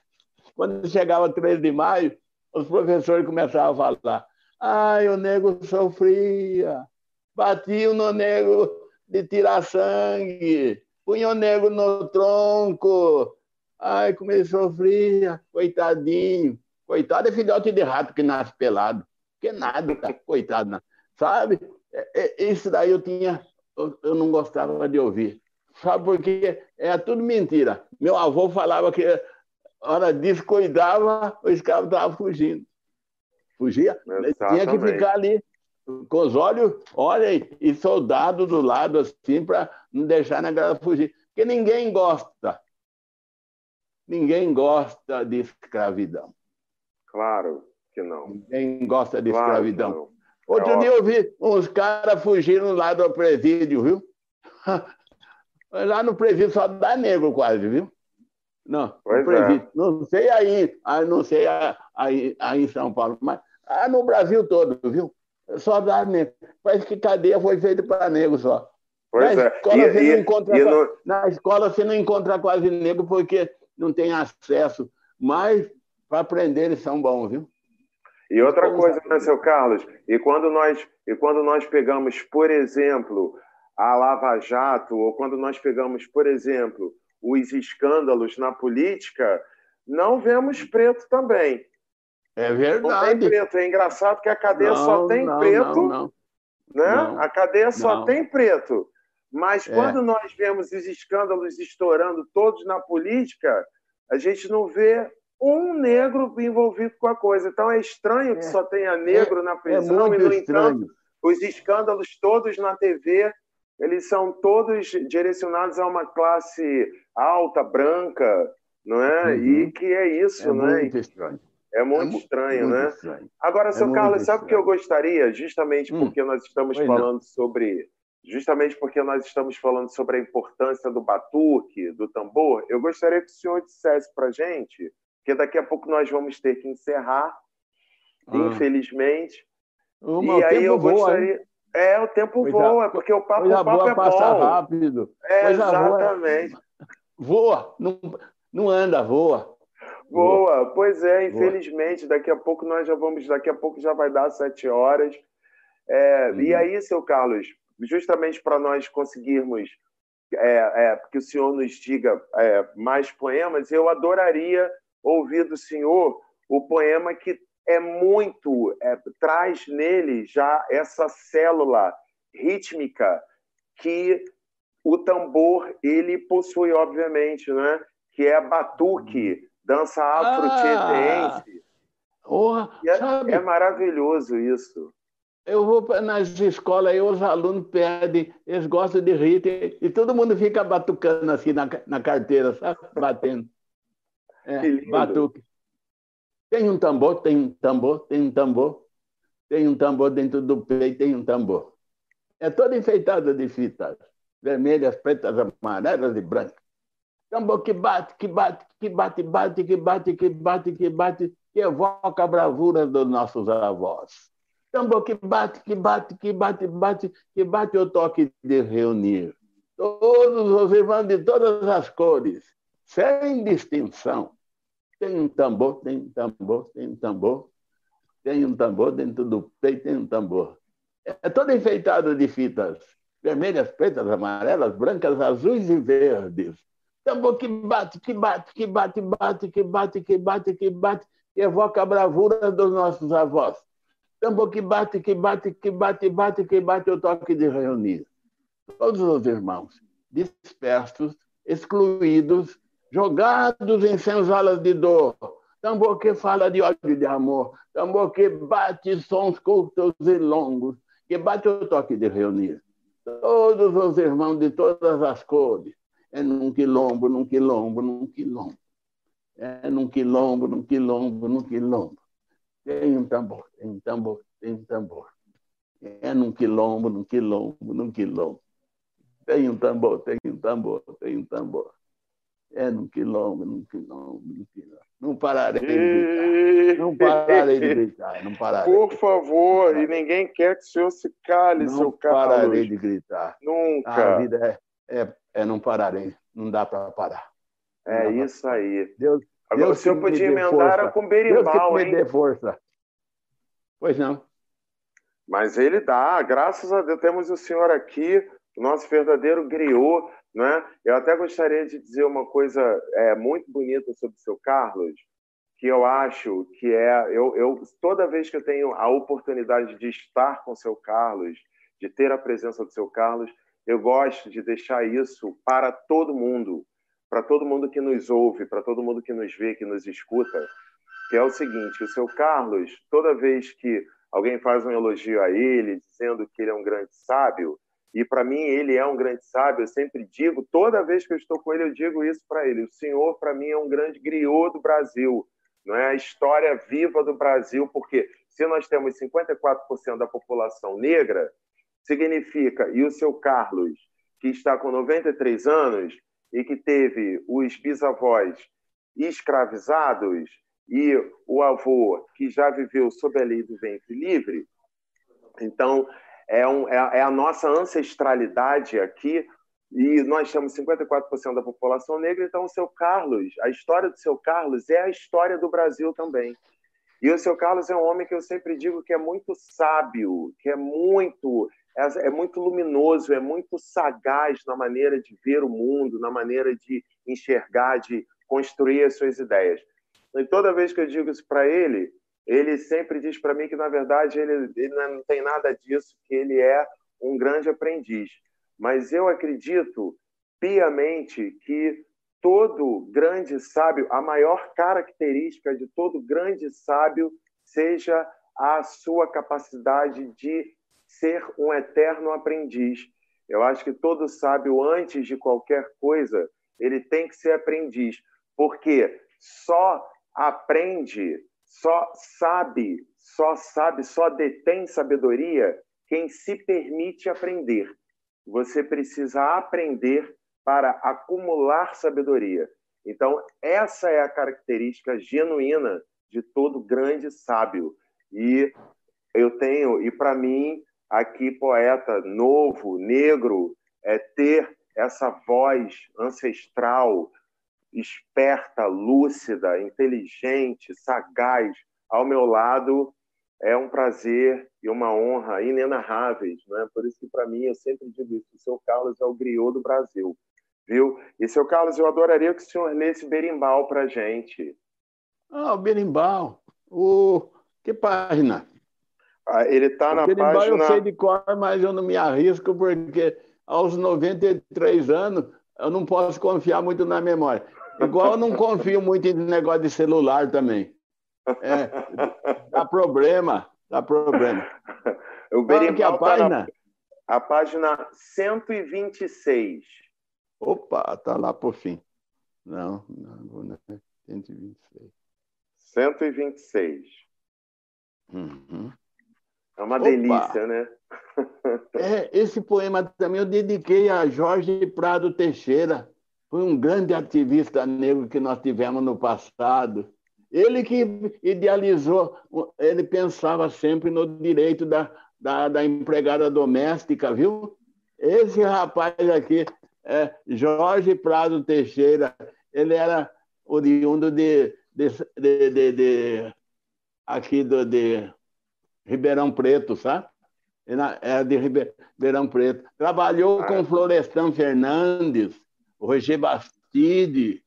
Quando chegava 13 de maio, os professores começavam a falar: ai, o nego sofria, batiam no nego de tirar sangue, punham o nego no tronco. Ai, como ele sofria, coitadinho. Coitado é filhote de rato que nasce pelado. Que nada, coitado. Sabe? É, é, isso daí eu tinha, eu não gostava de ouvir. Sabe por quê? É tudo mentira. Meu avô falava que hora disso cuidava, o escravo estava fugindo. Fugia, tinha que ficar ali com os olhos, olha, e soldado do lado assim, para não deixar a galera fugir. Porque ninguém gosta. Ninguém gosta de escravidão. Claro que não. Ninguém gosta de claro escravidão. Outro é dia eu vi uns caras fugindo lá do presídio, viu? Lá no presídio só dá negro quase, viu? Não, pois é. Não sei aí, não sei aí, aí em São Paulo, mas ah, no Brasil todo, viu? Só dá negro. Parece que cadeia foi feita para negro só. Pois na é. Escola e, você e, não encontra, no... Na escola você não encontra quase negro porque não tem acesso. Mas para aprender eles são bons, viu? E outra coisa, né, seu Carlos? E quando nós, e quando nós pegamos, por exemplo, a Lava Jato, ou quando nós pegamos, por exemplo, os escândalos na política, não vemos preto também. É verdade. Não tem preto. É engraçado que a cadeia não, só tem não, preto. Não, né? A cadeia só tem preto. Mas é. quando nós vemos os escândalos estourando todos na política, a gente não vê um negro envolvido com a coisa. Então é estranho que é. só tenha negro é. na é prisão e, no estranho. entanto, os escândalos todos na TV eles são todos direcionados a uma classe alta, branca, não é? Uhum. E que é isso, é né? Muito estranho. É muito é estranho, muito né? Estranho. Agora, é seu Carlos, sabe o que eu gostaria? Justamente hum. porque nós estamos pois falando não. sobre. Justamente porque nós estamos falando sobre a importância do batuque, do tambor, eu gostaria que o senhor dissesse para gente, que daqui a pouco nós vamos ter que encerrar, ah. infelizmente. Uma, e aí eu gostaria. Voa, é, o tempo coisa, voa, porque o papo, o papo é passa bom. rápido. É, coisa exatamente. Voa, não, não anda, voa. Boa, pois é, infelizmente, Boa. daqui a pouco nós já vamos, daqui a pouco já vai dar sete horas. É, uhum. E aí, seu Carlos, justamente para nós conseguirmos é, é, que o senhor nos diga é, mais poemas, eu adoraria ouvir do senhor o poema que é muito, é, traz nele já essa célula rítmica que o tambor ele possui, obviamente, né? que é batuque, dança afro-tietense. Ah, é, é maravilhoso isso. Eu vou nas escolas e os alunos pedem, eles gostam de ritmo, e todo mundo fica batucando assim na, na carteira, sabe? Batendo. É, batuque. Tem um tambor, tem um tambor, tem um tambor, tem um tambor dentro do peito, tem um tambor. É toda enfeitada de fitas vermelhas, pretas, amarelas e brancas. Tambor que bate, que bate, que bate, bate, que bate, que bate, que bate, que evoca a bravura dos nossos avós. Tambor que bate, que bate, que bate, bate, que bate o toque de reunir. Todos os irmãos de todas as cores, sem distinção, tem um tambor, tem um tambor, tem um tambor, tem um tambor dentro do peito, tem um tambor. É todo enfeitado de fitas vermelhas, pretas, amarelas, brancas, azuis e verdes. Tambor que bate, que bate, que bate, bate, que bate, que bate, que bate, que evoca a bravura dos nossos avós. Tambor que bate, que bate, que bate, bate, que bate o toque de reunir. Todos os irmãos dispersos, excluídos, jogados em senzalas de dor. Tambor que fala de ódio e de amor. Tambor que bate sons curtos e longos, que bate o toque de reunir. Todos os irmãos de todas as cores. É num quilombo, num quilombo, num quilombo. É num quilombo, num quilombo, num quilombo. Tem um tambor, tem um tambor, tem um tambor. É num quilombo, num quilombo, num quilombo. Tem um tambor, tem um tambor, tem um tambor. É num quilombo, num quilombo, num quilombo. Não pararei de gritar. Não pararei de gritar. Não pararei. Por favor, e ninguém quer que o senhor se cale, não seu Carlos. Não pararei de gritar. Nunca. A vida é, é, é não pararei. Não dá para parar. É isso aí. Deus, Agora, o senhor podia emendar com berimbau, Deus hein? me dê força. Pois não. Mas ele dá, graças a Deus, temos o senhor aqui, o nosso verdadeiro griot, né? Eu até gostaria de dizer uma coisa é, muito bonita sobre o seu Carlos, que eu acho que é, eu, eu toda vez que eu tenho a oportunidade de estar com o seu Carlos, de ter a presença do seu Carlos, eu gosto de deixar isso para todo mundo, para todo mundo que nos ouve, para todo mundo que nos vê, que nos escuta, que é o seguinte: o seu Carlos, toda vez que alguém faz um elogio a ele, dizendo que ele é um grande sábio, e para mim ele é um grande sábio, eu sempre digo, toda vez que eu estou com ele, eu digo isso para ele: o senhor, para mim, é um grande griot do Brasil, não é? A história viva do Brasil, porque se nós temos 54% da população negra, significa, e o seu Carlos, que está com 93 anos e que teve os bisavós escravizados e o avô que já viveu sob a lei do ventre livre, então é, um, é, é a nossa ancestralidade aqui e nós temos 54% da população negra, então o seu Carlos, a história do seu Carlos é a história do Brasil também. E o seu Carlos é um homem que eu sempre digo que é muito sábio, que é muito é, é muito luminoso, é muito sagaz na maneira de ver o mundo, na maneira de enxergar, de construir as suas ideias. E toda vez que eu digo isso para ele, ele sempre diz para mim que, na verdade, ele, ele não tem nada disso, que ele é um grande aprendiz. Mas eu acredito piamente que todo grande sábio, a maior característica de todo grande sábio seja a sua capacidade de ser um eterno aprendiz. Eu acho que todo sábio, antes de qualquer coisa, ele tem que ser aprendiz, porque só aprende, só sabe, só sabe, só detém sabedoria quem se permite aprender. Você precisa aprender para acumular sabedoria. Então, essa é a característica genuína de todo grande sábio. E eu tenho, e para mim, aqui, poeta novo, negro, é ter essa voz ancestral, esperta, lúcida, inteligente, sagaz ao meu lado é um prazer e uma honra inenarráveis, não é? Por isso que para mim eu sempre digo isso, o seu Carlos é o griot do Brasil, viu? E seu Carlos, eu adoraria que o senhor lesse Berimbau para gente. Ah, o Berimbau, o que página? Ah, ele está na Berimbau página. eu sei de cor, mas eu não me arrisco porque aos 93 anos eu não posso confiar muito na memória. Igual eu não confio muito em negócio de celular também. É, dá problema, dá problema. O Qual que a Berimbau tá página? na a página 126. Opa, tá lá por fim. Não, não, não, 126. 126. Uhum. É uma Opa! delícia, né? É, esse poema também eu dediquei a Jorge Prado Teixeira. Foi um grande ativista negro que nós tivemos no passado. Ele que idealizou, ele pensava sempre no direito da, da, da empregada doméstica, viu? Esse rapaz aqui, é Jorge Prado Teixeira, ele era oriundo de, de, de, de, de aqui do, de Ribeirão Preto, sabe? Era de Ribeirão Preto. Trabalhou Ah. com Florestan Fernandes, Roger Bastide,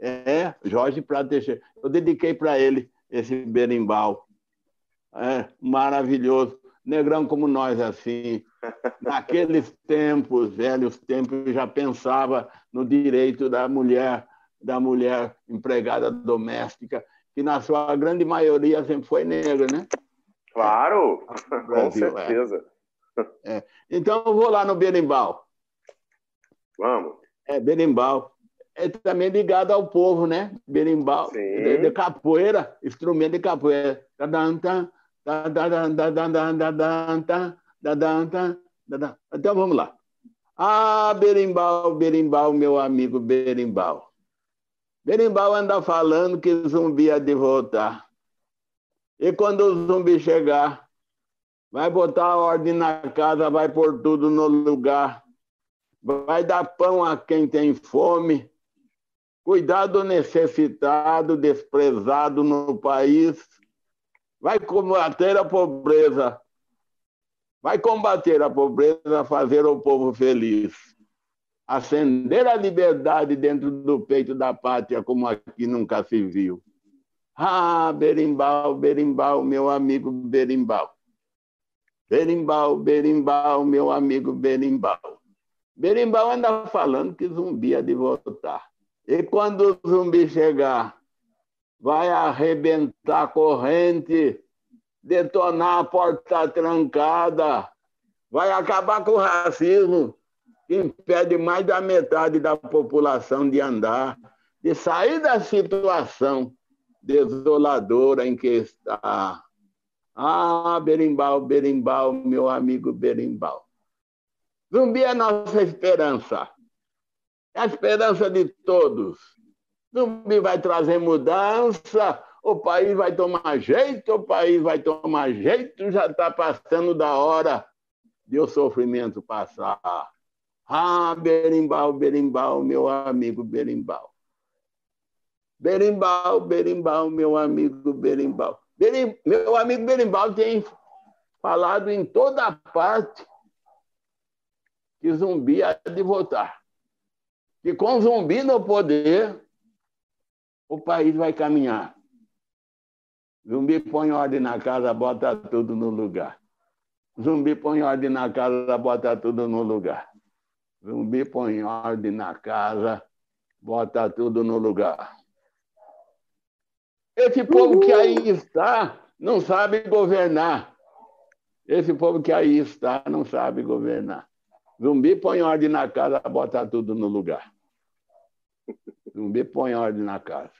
é, Jorge Prado Teixeira. Eu dediquei para ele esse berimbau. É, maravilhoso. Negrão como nós, assim. Naqueles tempos, velhos tempos, já pensava no direito da mulher, da mulher empregada doméstica, que na sua grande maioria sempre foi negra, né? Claro, com Brasil, é. certeza. Então eu vou lá no berimbau. Vamos. É, berimbau. É também ligado ao povo, né? Berimbau, de, de capoeira, instrumento de capoeira. Então vamos lá. Ah, berimbau, berimbau, meu amigo berimbau. Berimbau anda falando que zumbi há de voltar. E quando o zumbi chegar, vai botar a ordem na casa, vai pôr tudo no lugar. Vai dar pão a quem tem fome, cuidar do necessitado, desprezado no país. Vai combater a pobreza. Vai combater a pobreza, fazer o povo feliz. Acender a liberdade dentro do peito da pátria, como aqui nunca se viu. Ah, berimbau, berimbau, meu amigo berimbau. Berimbau, berimbau, meu amigo berimbau. Berimbau anda falando que zumbi é de voltar. E quando o zumbi chegar, vai arrebentar a corrente, detonar a porta trancada, vai acabar com o racismo, que impede mais da metade da população de andar, de sair da situação desoladora em que está. Ah, Berimbau, Berimbau, meu amigo Berimbau. Zumbi é nossa esperança. É a esperança de todos. Zumbi vai trazer mudança, o país vai tomar jeito, o país vai tomar jeito, já está passando da hora de o sofrimento passar. Ah, Berimbau, Berimbau, meu amigo Berimbau. Berimbau, Berimbau, meu amigo Berimbau. Berim, meu amigo Berimbau tem falado em toda parte que zumbi há de voltar. Que com zumbi no poder, o país vai caminhar. Zumbi põe ordem na casa, bota tudo no lugar. Zumbi põe ordem na casa, bota tudo no lugar. Zumbi põe ordem na casa, bota tudo no lugar. Esse povo que aí está não sabe governar. Esse povo que aí está não sabe governar. Zumbi põe ordem na casa, bota tudo no lugar. Zumbi põe ordem na casa.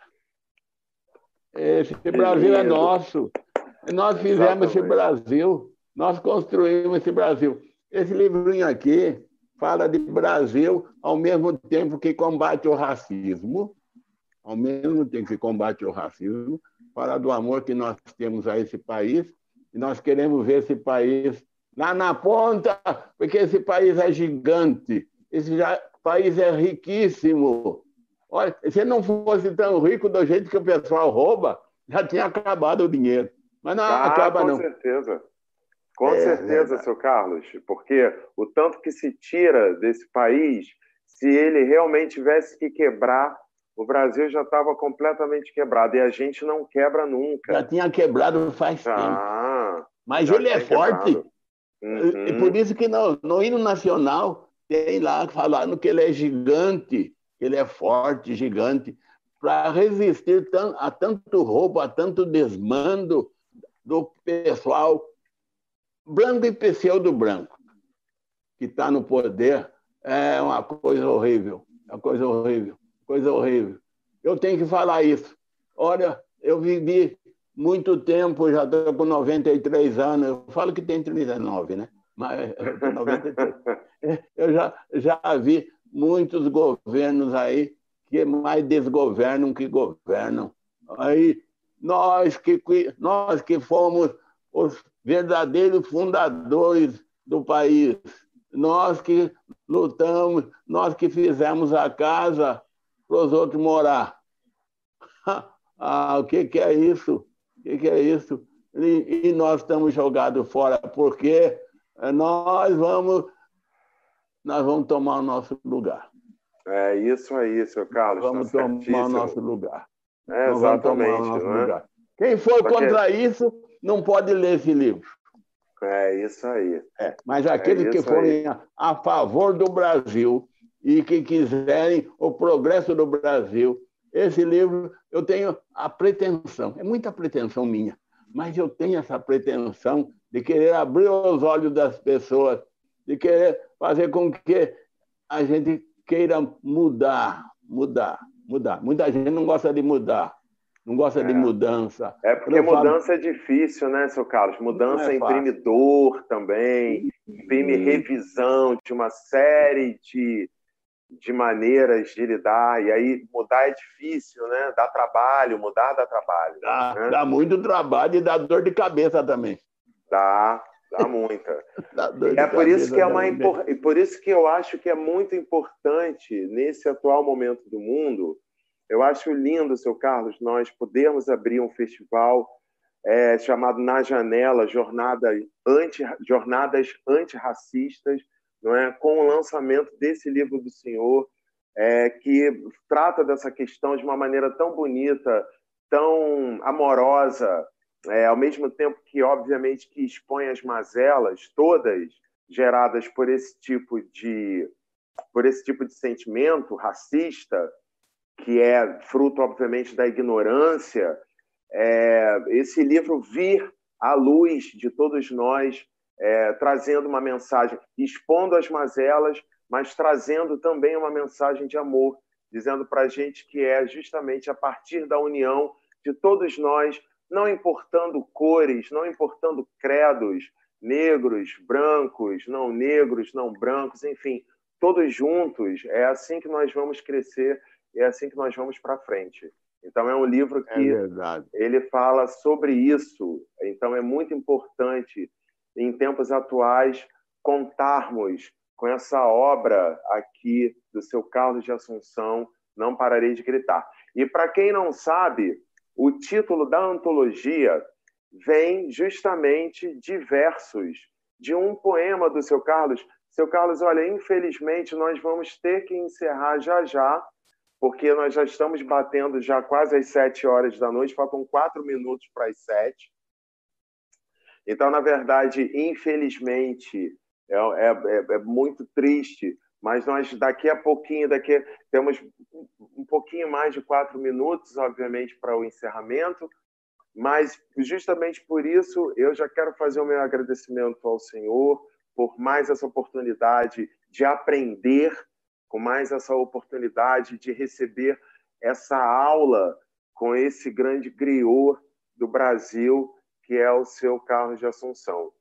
Esse Brasil é nosso. Nós fizemos esse Brasil. Nós construímos esse Brasil. Esse livrinho aqui fala de Brasil ao mesmo tempo que combate o racismo, ao mesmo tempo que combate o racismo, fala do amor que nós temos a esse país, e nós queremos ver esse país lá na ponta, porque esse país é gigante, esse já, país é riquíssimo. Olha, se não fosse tão rico do jeito que o pessoal rouba, já tinha acabado o dinheiro. Mas não ah, acaba, com não. Com certeza. Com é, certeza, é seu Carlos, porque o tanto que se tira desse país, se ele realmente tivesse que quebrar, o Brasil já estava completamente quebrado e a gente não quebra nunca. Já tinha quebrado faz ah, tempo. Mas ele é forte. Uhum. E por isso que no, no hino nacional tem lá falando que ele é gigante, que ele é forte, gigante, para resistir a tanto roubo, a tanto desmando do pessoal branco e pseudo branco que está no poder é uma coisa horrível, é uma coisa horrível, coisa horrível. Eu tenho que falar isso. Olha, eu vivi muito tempo, já estou com 93 anos. Eu falo que tem 39, né? Mas eu tenho 93. Eu já, já vi muitos governos aí que mais desgovernam que governam. Aí nós que, nós que fomos os verdadeiros fundadores do país. Nós que lutamos, nós que fizemos a casa para os outros morar. ah, o que, que é isso? O que, que é isso? E, e nós estamos jogados fora porque nós vamos, nós vamos tomar o nosso lugar. É isso aí, seu Carlos. Vamos tá tomar o nosso lugar. É, exatamente. Né? Quem for contra isso não pode ler esse livro. É isso aí. É, mas aqueles é que forem a, a favor do Brasil e que quiserem o progresso do Brasil, esse livro eu tenho a pretensão, é muita pretensão minha, mas eu tenho essa pretensão de querer abrir os olhos das pessoas, de querer fazer com que a gente queira mudar, mudar, mudar. Muita gente não gosta de mudar, não gosta é. de mudança. É porque mudança falo... é difícil, né, seu Carlos? Mudança é imprime dor também, imprime revisão de uma série de, de maneiras de lidar. E aí mudar é difícil, né? Dá trabalho, mudar dá trabalho. Dá, né? dá muito trabalho e dá dor de cabeça também. Dá, dá muita. dá dor é por isso que é uma impor... por isso que eu acho que é muito importante nesse atual momento do mundo eu acho lindo, seu Carlos, nós podermos abrir um festival é, chamado Na Janela, Jornada anti, Jornadas Antirracistas, não é? com o lançamento desse livro do senhor, é, que trata dessa questão de uma maneira tão bonita, tão amorosa, é, ao mesmo tempo que, obviamente, que expõe as mazelas todas geradas por esse tipo de por esse tipo de sentimento racista, que é fruto, obviamente, da ignorância, é, esse livro vir à luz de todos nós, é, trazendo uma mensagem, expondo as mazelas, mas trazendo também uma mensagem de amor, dizendo para a gente que é justamente a partir da união de todos nós, não importando cores, não importando credos, negros, brancos, não negros, não brancos, enfim, todos juntos, é assim que nós vamos crescer é assim que nós vamos para frente. Então é um livro que é ele fala sobre isso. Então é muito importante em tempos atuais contarmos com essa obra aqui do seu Carlos de Assunção, Não Pararei de Gritar. E para quem não sabe, o título da antologia vem justamente de versos de um poema do seu Carlos. Seu Carlos, olha, infelizmente nós vamos ter que encerrar já já, porque nós já estamos batendo já quase às sete horas da noite, faltam quatro minutos para as sete. Então, na verdade, infelizmente, é, é, é, é, muito triste, mas nós daqui a pouquinho, daqui temos um pouquinho mais de quatro minutos, obviamente, para o encerramento, mas justamente por isso eu já quero fazer o meu agradecimento ao Senhor por mais essa oportunidade de aprender com mais essa oportunidade de receber essa aula com esse grande griot do Brasil, que é o seu Carlos de Assunção.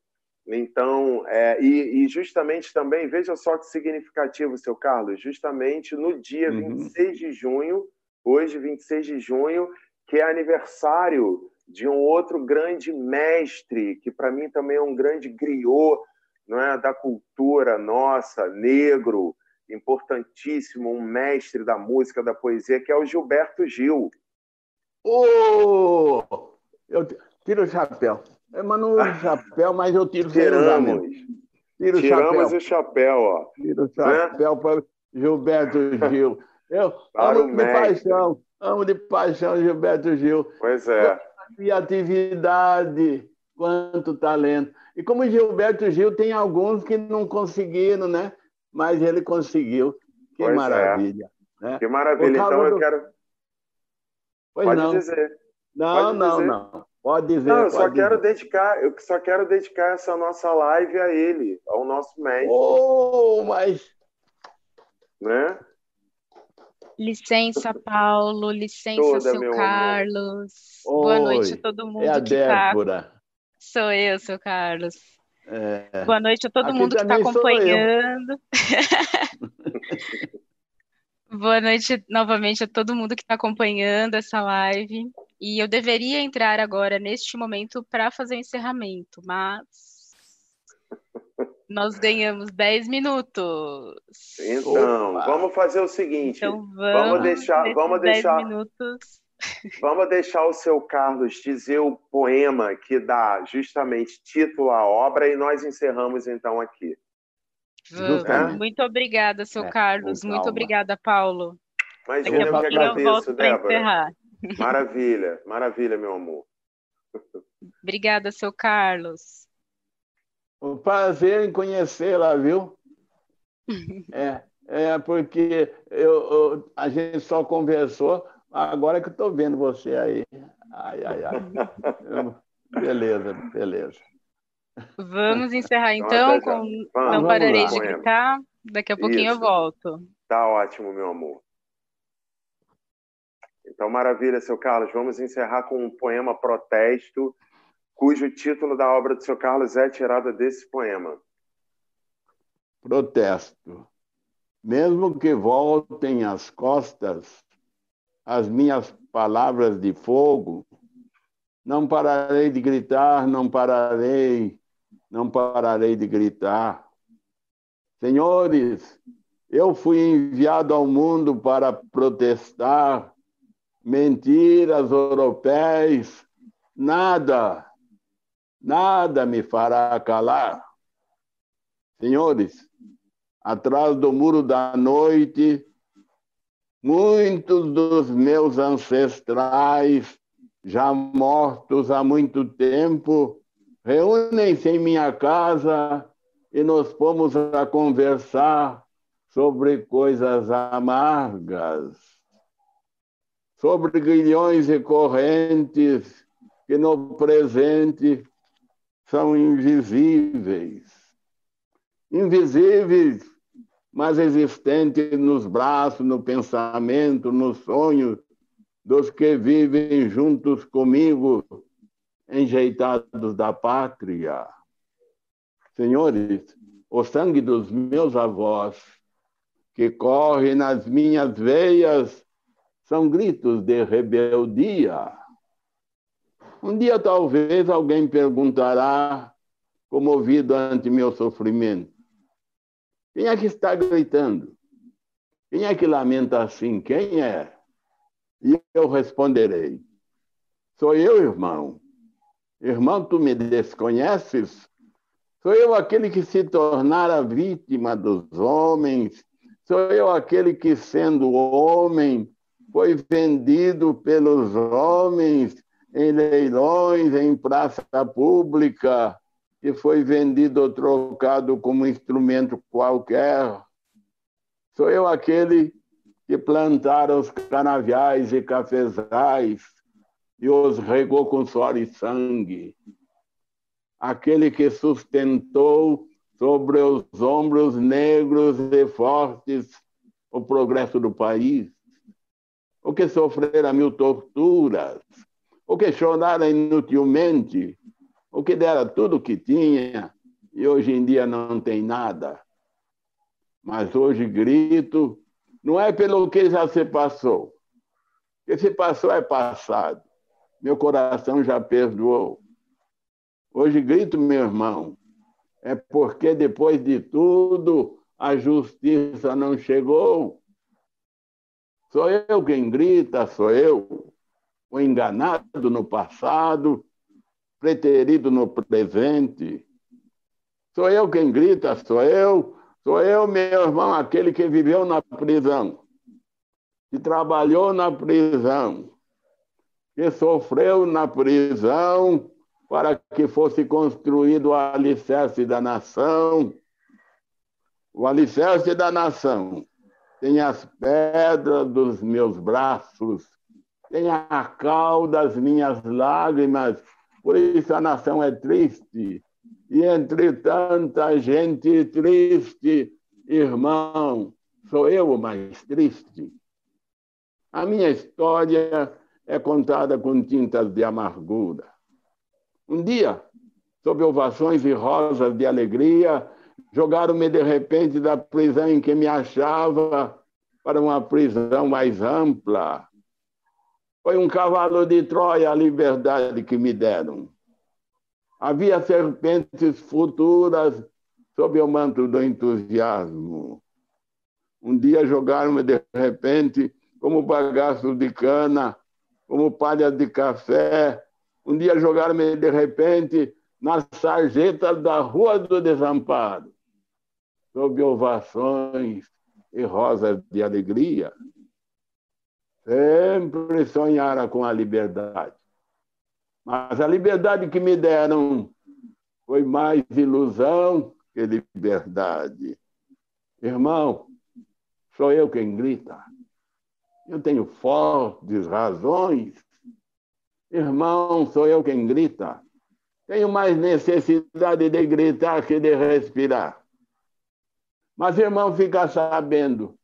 Então, é, e, e, justamente também, veja só que significativo, seu Carlos, justamente no dia uhum. 26 de junho, hoje, 26 de junho, que é aniversário de um outro grande mestre, que para mim também é um grande griot não é, da cultura nossa, negro, importantíssimo, um mestre da música, da poesia, que é o Gilberto Gil. Oh! Eu tiro o chapéu. Eu mando o chapéu, mas eu tiro Tiramos. Tiro Tiramos o chapéu. ó. Tiro o chapéu para Gilberto Gil. Eu Para amo de mestre. paixão, amo de paixão Gilberto Gil. Pois é. Criatividade, quanto talento. E como Gilberto Gil tem alguns que não conseguiram, né? mas ele conseguiu. Que pois é. maravilha. É. Né? Que maravilha. Então eu quero. Pois pode não. dizer. Não, pode não, dizer. não. Pode dizer. Não, eu só quero dedicar, eu só quero dedicar essa nossa live a ele, ao nosso mestre. Oh, mas. Né? Licença, Paulo. Licença, Toda, seu Carlos. Boa noite a todo mundo é a que tá Débora. Tá... Sou eu, seu Carlos. É... Boa noite a todo Aqui mundo que está acompanhando. Boa noite novamente a todo mundo que está acompanhando essa live. E eu deveria entrar agora neste momento para fazer o encerramento, mas nós ganhamos 10 minutos. Então, Opa. vamos fazer o seguinte. Então vamos, vamos deixar, vamos deixar. minutos Vamos deixar o seu Carlos dizer o poema que dá justamente título à obra e nós encerramos então aqui. Vamos. Muito obrigada, seu é, Carlos. Muito obrigada, Paulo. Imagina, eu que agradeço, eu Débora. Maravilha, maravilha, meu amor. Obrigada, seu Carlos. Um prazer em conhecê-la, viu? é, é porque eu, eu, a gente só conversou, Agora que eu estou vendo você aí. Ai, ai, ai. beleza, beleza. Vamos encerrar então, então com vamos, Não Pararei de Gritar. Daqui a pouquinho Isso. eu volto. Tá ótimo, meu amor. Então, maravilha, seu Carlos. Vamos encerrar com um poema protesto, cujo título da obra do seu Carlos é tirada desse poema. Protesto. Mesmo que voltem as costas as minhas palavras de fogo, não pararei de gritar, não pararei, não pararei de gritar. Senhores, eu fui enviado ao mundo para protestar mentiras europeias, nada, nada me fará calar. Senhores, atrás do muro da noite, muitos dos meus ancestrais, já mortos há muito tempo, reúnem-se em minha casa e nos pomos a conversar sobre coisas amargas, sobre grilhões e correntes que no presente são invisíveis. Invisíveis, mas existentes nos braços, no pensamento, nos sonhos dos que vivem juntos comigo, enjeitados da pátria. Senhores, o sangue dos meus avós, que corre nas minhas veias, são gritos de rebeldia. Um dia, talvez, alguém perguntará, comovido ante meu sofrimento: quem é que está gritando? Quem é que lamenta assim? Quem é? E eu responderei: Sou eu, irmão. Irmão, tu me desconheces? Sou eu aquele que se tornara vítima dos homens. Sou eu aquele que, sendo homem, foi vendido pelos homens em leilões, em praça pública, e foi vendido ou trocado como instrumento qualquer. Sou eu aquele que plantaram os canaviais e cafezais e os regou com suor e sangue. Aquele que sustentou sobre os ombros negros e fortes o progresso do país o que sofrera mil torturas, o que chorara inutilmente, o que dera tudo o que tinha e hoje em dia não tem nada. Mas hoje grito, não é pelo que já se passou. O que se passou é passado. Meu coração já perdoou. Hoje grito, meu irmão, é porque depois de tudo a justiça não chegou. Sou eu quem grita, sou eu, o enganado no passado, preterido no presente. Sou eu quem grita, sou eu, sou eu, meu irmão, aquele que viveu na prisão, que trabalhou na prisão, que sofreu na prisão para que fosse construído o alicerce da nação. O alicerce da nação tem as pedras dos meus braços, tem a cal das minhas lágrimas, por isso a nação é triste. E entre tanta gente triste, irmão, sou eu o mais triste. A minha história é contada com tintas de amargura. Um dia, sob ovações e rosas de alegria, Jogaram-me de repente da prisão em que me achava para uma prisão mais ampla. Foi um cavalo de Troia a liberdade que me deram. Havia serpentes futuras sob o manto do entusiasmo. Um dia jogaram-me de repente como bagaço de cana, como palha de café. Um dia jogaram-me de repente nas sarjetas da Rua do Desamparo sob ovações e rosas de alegria, sempre sonhara com a liberdade. Mas a liberdade que me deram foi mais ilusão que liberdade. Irmão, sou eu quem grita. Eu tenho fortes razões. Irmão, sou eu quem grita. Tenho mais necessidade de gritar que de respirar. Mas, irmão, fica sabendo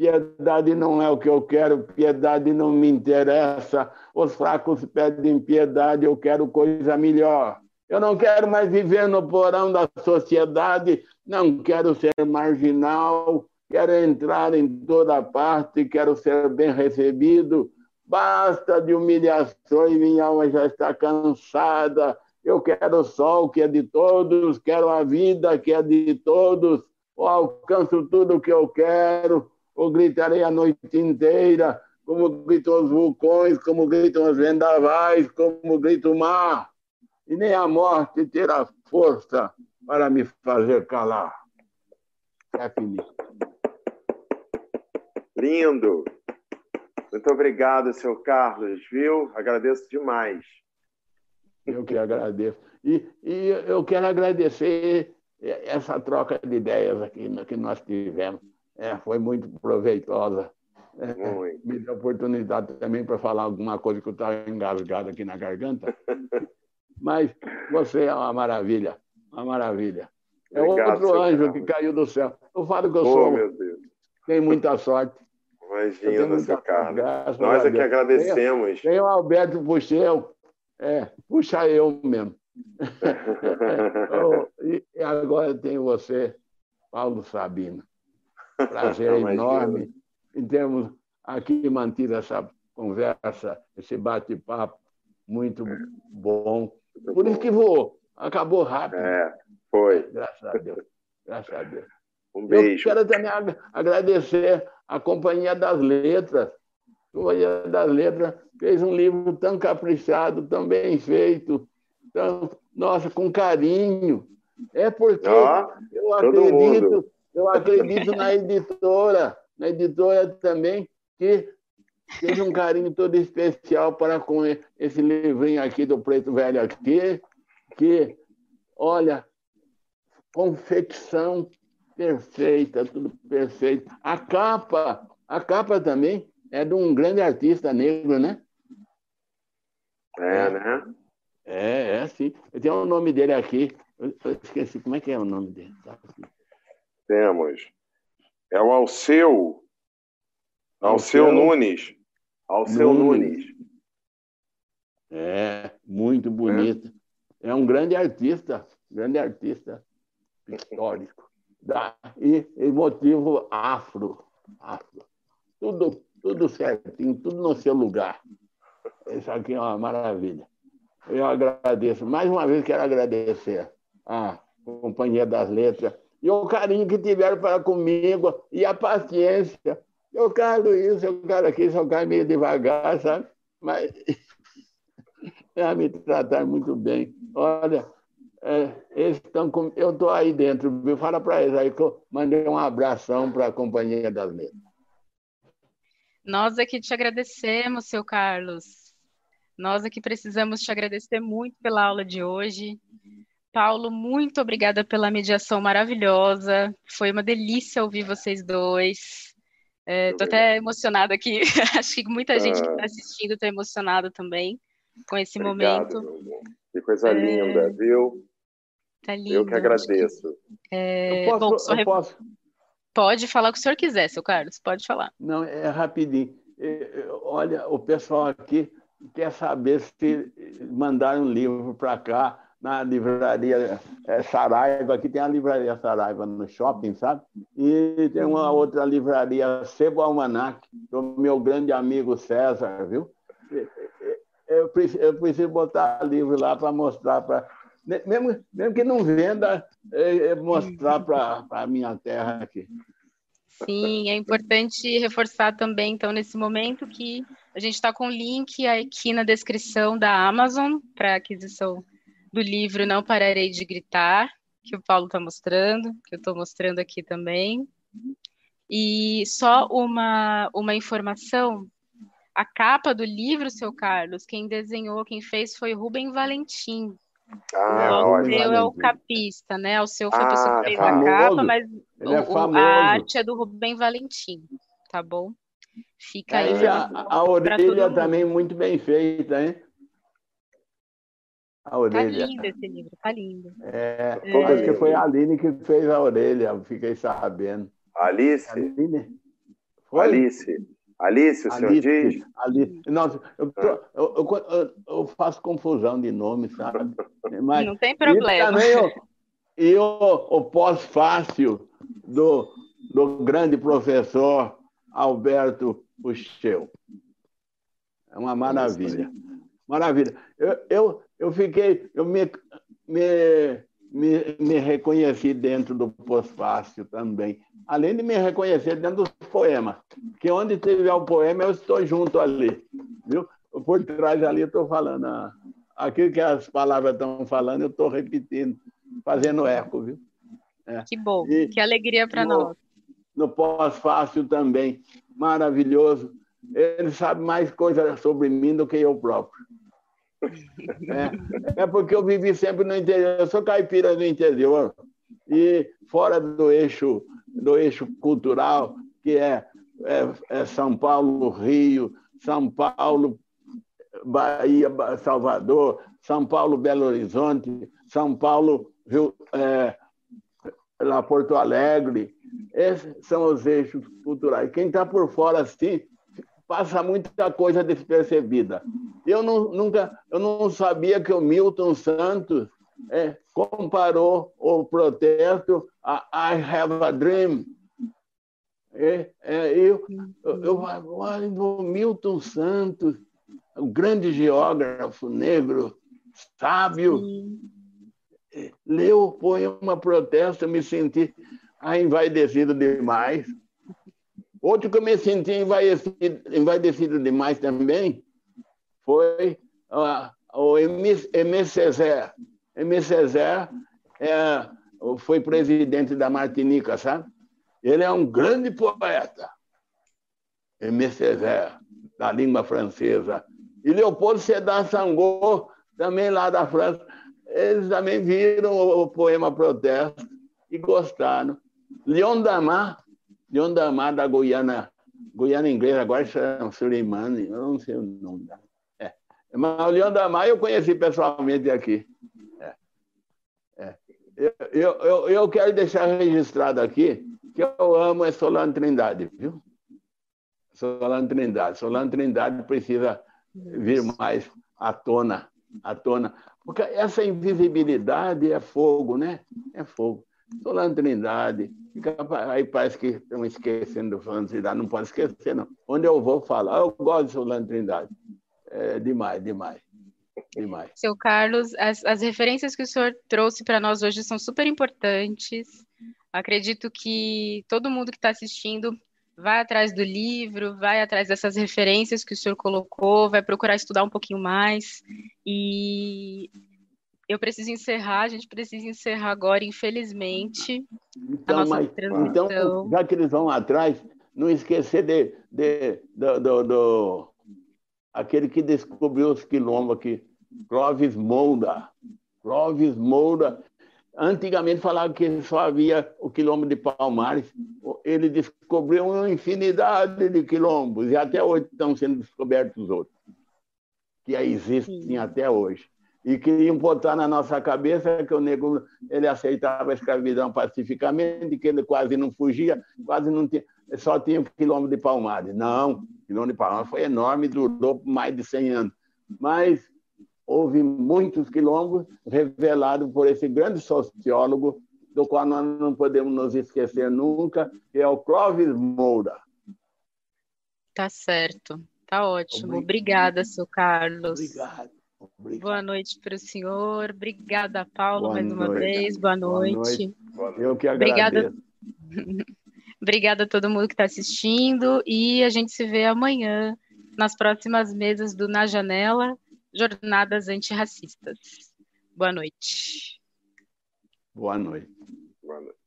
Piedade não é o que eu quero, piedade não me interessa. Os fracos pedem piedade, eu quero coisa melhor. Eu não quero mais viver no porão da sociedade, não quero ser marginal, quero entrar em toda parte, quero ser bem recebido. Basta de humilhações, minha alma já está cansada. Eu quero o sol que é de todos, quero a vida que é de todos. Eu alcanço tudo o que eu quero ou gritarei a noite inteira, como gritam os vulcões, como gritam os vendavais, como grita o mar. E nem a morte terá força para me fazer calar. É finito. Lindo. Muito obrigado, seu Carlos, viu? Agradeço demais. Eu que agradeço. E, e eu quero agradecer essa troca de ideias aqui que nós tivemos. É, foi muito proveitosa. É, muito. Me deu oportunidade também para falar alguma coisa que eu estava engasgado aqui na garganta. Mas você é uma maravilha, uma maravilha. É Obrigado, outro anjo Carlos. que caiu do céu. Eu falo que eu oh, sou. Meu Deus. Tenho muita sorte. Imagina, seu Carlos. Nós é que agradecemos. Tem, tem o Alberto Puxeu. É, puxa eu mesmo. e agora tem você, Paulo Sabino. Prazer enorme em termos aqui mantido essa conversa, esse bate-papo muito bom. Por isso que voou, acabou rápido. É, foi. Graças a Deus. Graças a Deus. Um beijo. Eu quero também agradecer a Companhia das Letras. A Companhia das Letras fez um livro tão caprichado, tão bem feito, tão, nossa, com carinho. É porque eu acredito eu acredito na editora, na editora também, que teve um carinho todo especial para com esse livrinho aqui do Preto Velho aqui, que, olha, confecção perfeita, tudo perfeito. A capa, a capa também é de um grande artista negro, né? É, né? É, é, sim. Tem o nome dele aqui. Eu esqueci, como é que é o nome dele? Tá. Temos. É o Alceu. Alceu, Alceu Nunes. Alceu Nunes. Nunes. É, muito bonito. É. é um grande artista, grande artista pictórico. Da, e, e motivo afro, afro. Tudo, tudo certinho, tudo no seu lugar. Isso aqui é uma maravilha. Eu agradeço. Mais uma vez quero agradecer a Companhia das Letras e o carinho que tiveram para comigo e a paciência. Eu quero isso, eu quero aquilo, eu quero meio devagar, sabe? Mas é me tratar muito bem. Olha, é, eles estão com... eu estou aí dentro, viu? Fala para eles aí que eu mandei um abração para a Companhia das Letras. Nós aqui te agradecemos, seu Carlos. Nós aqui precisamos te agradecer muito pela aula de hoje. Paulo, muito obrigada pela mediação maravilhosa. Foi uma delícia ouvir vocês dois. Estou é, até emocionada aqui. Acho que muita gente que está ah. assistindo está emocionada também com esse Obrigado, momento. Que coisa é... linda, viu? Tá lindo. Eu que agradeço. É... Eu posso, Bom, eu posso... Pode falar o que o senhor quiser, seu Carlos, pode falar. Não, é rapidinho. Olha, o pessoal aqui quer saber se mandaram um livro para cá na livraria é, Saraiva, aqui tem a livraria Saraiva no shopping, sabe? E tem uma outra livraria, Sebo Almanac, do meu grande amigo César, viu? Eu preciso, eu preciso botar livro lá para mostrar para. Mesmo, mesmo que não venda, é, é mostrar para a minha terra aqui. Sim, é importante reforçar também, então, nesse momento, que a gente está com o link aqui na descrição da Amazon para aquisição do livro Não Pararei de Gritar, que o Paulo está mostrando, que eu estou mostrando aqui também. E só uma, uma informação: a capa do livro, seu Carlos, quem desenhou, quem fez foi Rubem Valentim. Ah, o seu é o capista, né? O seu foi a pessoa que ah, fez é a capa, mas o, é a arte é do Rubem Valentim, tá bom? Fica aí. a, a orelha também muito bem feita, hein? A tá orelha. Tá lindo esse livro, tá lindo. É, é. acho que foi a Aline que fez a orelha, fiquei sabendo. Alice? Aline? Foi? Alice. Alice, o senhor diz? Alice. Nossa, eu, tô, eu, eu, eu, faço confusão de nome, sabe? Mas, Não tem problema. E, também e o, o pós-fácil do, do grande professor Alberto Puxeu. É uma maravilha. Maravilha. Eu, eu, eu fiquei, eu me, me, me, me reconheci dentro do pós-fácil também. Além de me reconhecer dentro dos poemas. Que onde tiver o poema, eu estou junto ali. Viu? Por trás ali eu estou falando. Ah, aquilo que as palavras estão falando, eu estou repetindo, fazendo eco, viu? É. Que bom, e que alegria para nós. No pós-fácil também, maravilhoso. Ele sabe mais coisas sobre mim do que eu próprio. É, é porque eu vivi sempre no interior. Eu sou caipira do interior e fora do eixo do eixo cultural que é, é, é São Paulo, Rio, São Paulo, Bahia, Salvador, São Paulo, Belo Horizonte, São Paulo, Rio, é, lá Porto Alegre. Esses são os eixos culturais. Quem está por fora assim passa muita coisa despercebida. Eu não, nunca, eu não sabia que o Milton Santos é, comparou o protesto a I Have a Dream. É, é, eu, eu, eu, o Milton Santos, o grande geógrafo negro, sábio, leu o poema Protesto, me senti envaidecido demais. Outro que eu me senti envaidecido, envaidecido demais também foi uh, o M. César. M. César é, foi presidente da Martinica, sabe? Ele é um grande poeta. M. César, da língua francesa. E Leopoldo Sedar Sangô, também lá da França. Eles também viram o poema Protesto e gostaram. Leon Damar Leon Damar da Guiana, Guiana inglesa, agora chama Suleimane, eu não sei o nome dela. É. Mas o Leon Damar eu conheci pessoalmente aqui. É. É. Eu, eu, eu quero deixar registrado aqui que eu amo é Solano Trindade, viu? Solano Trindade. Solano Trindade precisa vir mais à tona, à tona. Porque essa invisibilidade é fogo, né? É fogo. Solano Trindade, Aí parece que estão esquecendo do Solano Trindade. Não pode esquecer, não. Onde eu vou falar, eu gosto de Solano Trindade. É demais, demais. Demais. Seu Carlos, as, as referências que o senhor trouxe para nós hoje são super importantes. Acredito que todo mundo que está assistindo vai atrás do livro, vai atrás dessas referências que o senhor colocou, vai procurar estudar um pouquinho mais. E eu preciso encerrar, a gente precisa encerrar agora, infelizmente. Então, mas, então já que eles vão atrás, não esquecer de, de, do, do, do, aquele que descobriu os quilombos aqui, Clóvis Moura. Clóvis Moura. Antigamente falava que só havia o quilombo de Palmares. Ele descobriu uma infinidade de quilombos e até hoje estão sendo descobertos outros, que existem Sim. até hoje e queriam botar na nossa cabeça que o negro ele aceitava a escravidão pacificamente, que ele quase não fugia, quase não tinha, só tinha um quilômetro de Palmares. Não, o quilômetro de Palmares foi enorme, durou mais de 100 anos. Mas houve muitos quilombos revelados por esse grande sociólogo, do qual nós não podemos nos esquecer nunca, que é o Clóvis Moura. Tá certo, tá ótimo. Obrigada, seu Carlos. Obrigado. Obrigado. Boa noite para o senhor. Obrigada, Paulo, Boa mais noite. uma vez. Boa noite. Boa noite. Eu que agradeço. Obrigada. Obrigada a todo mundo que está assistindo e a gente se vê amanhã nas próximas mesas do Na Janela, Jornadas Antirracistas. Boa noite. Boa noite. Boa noite.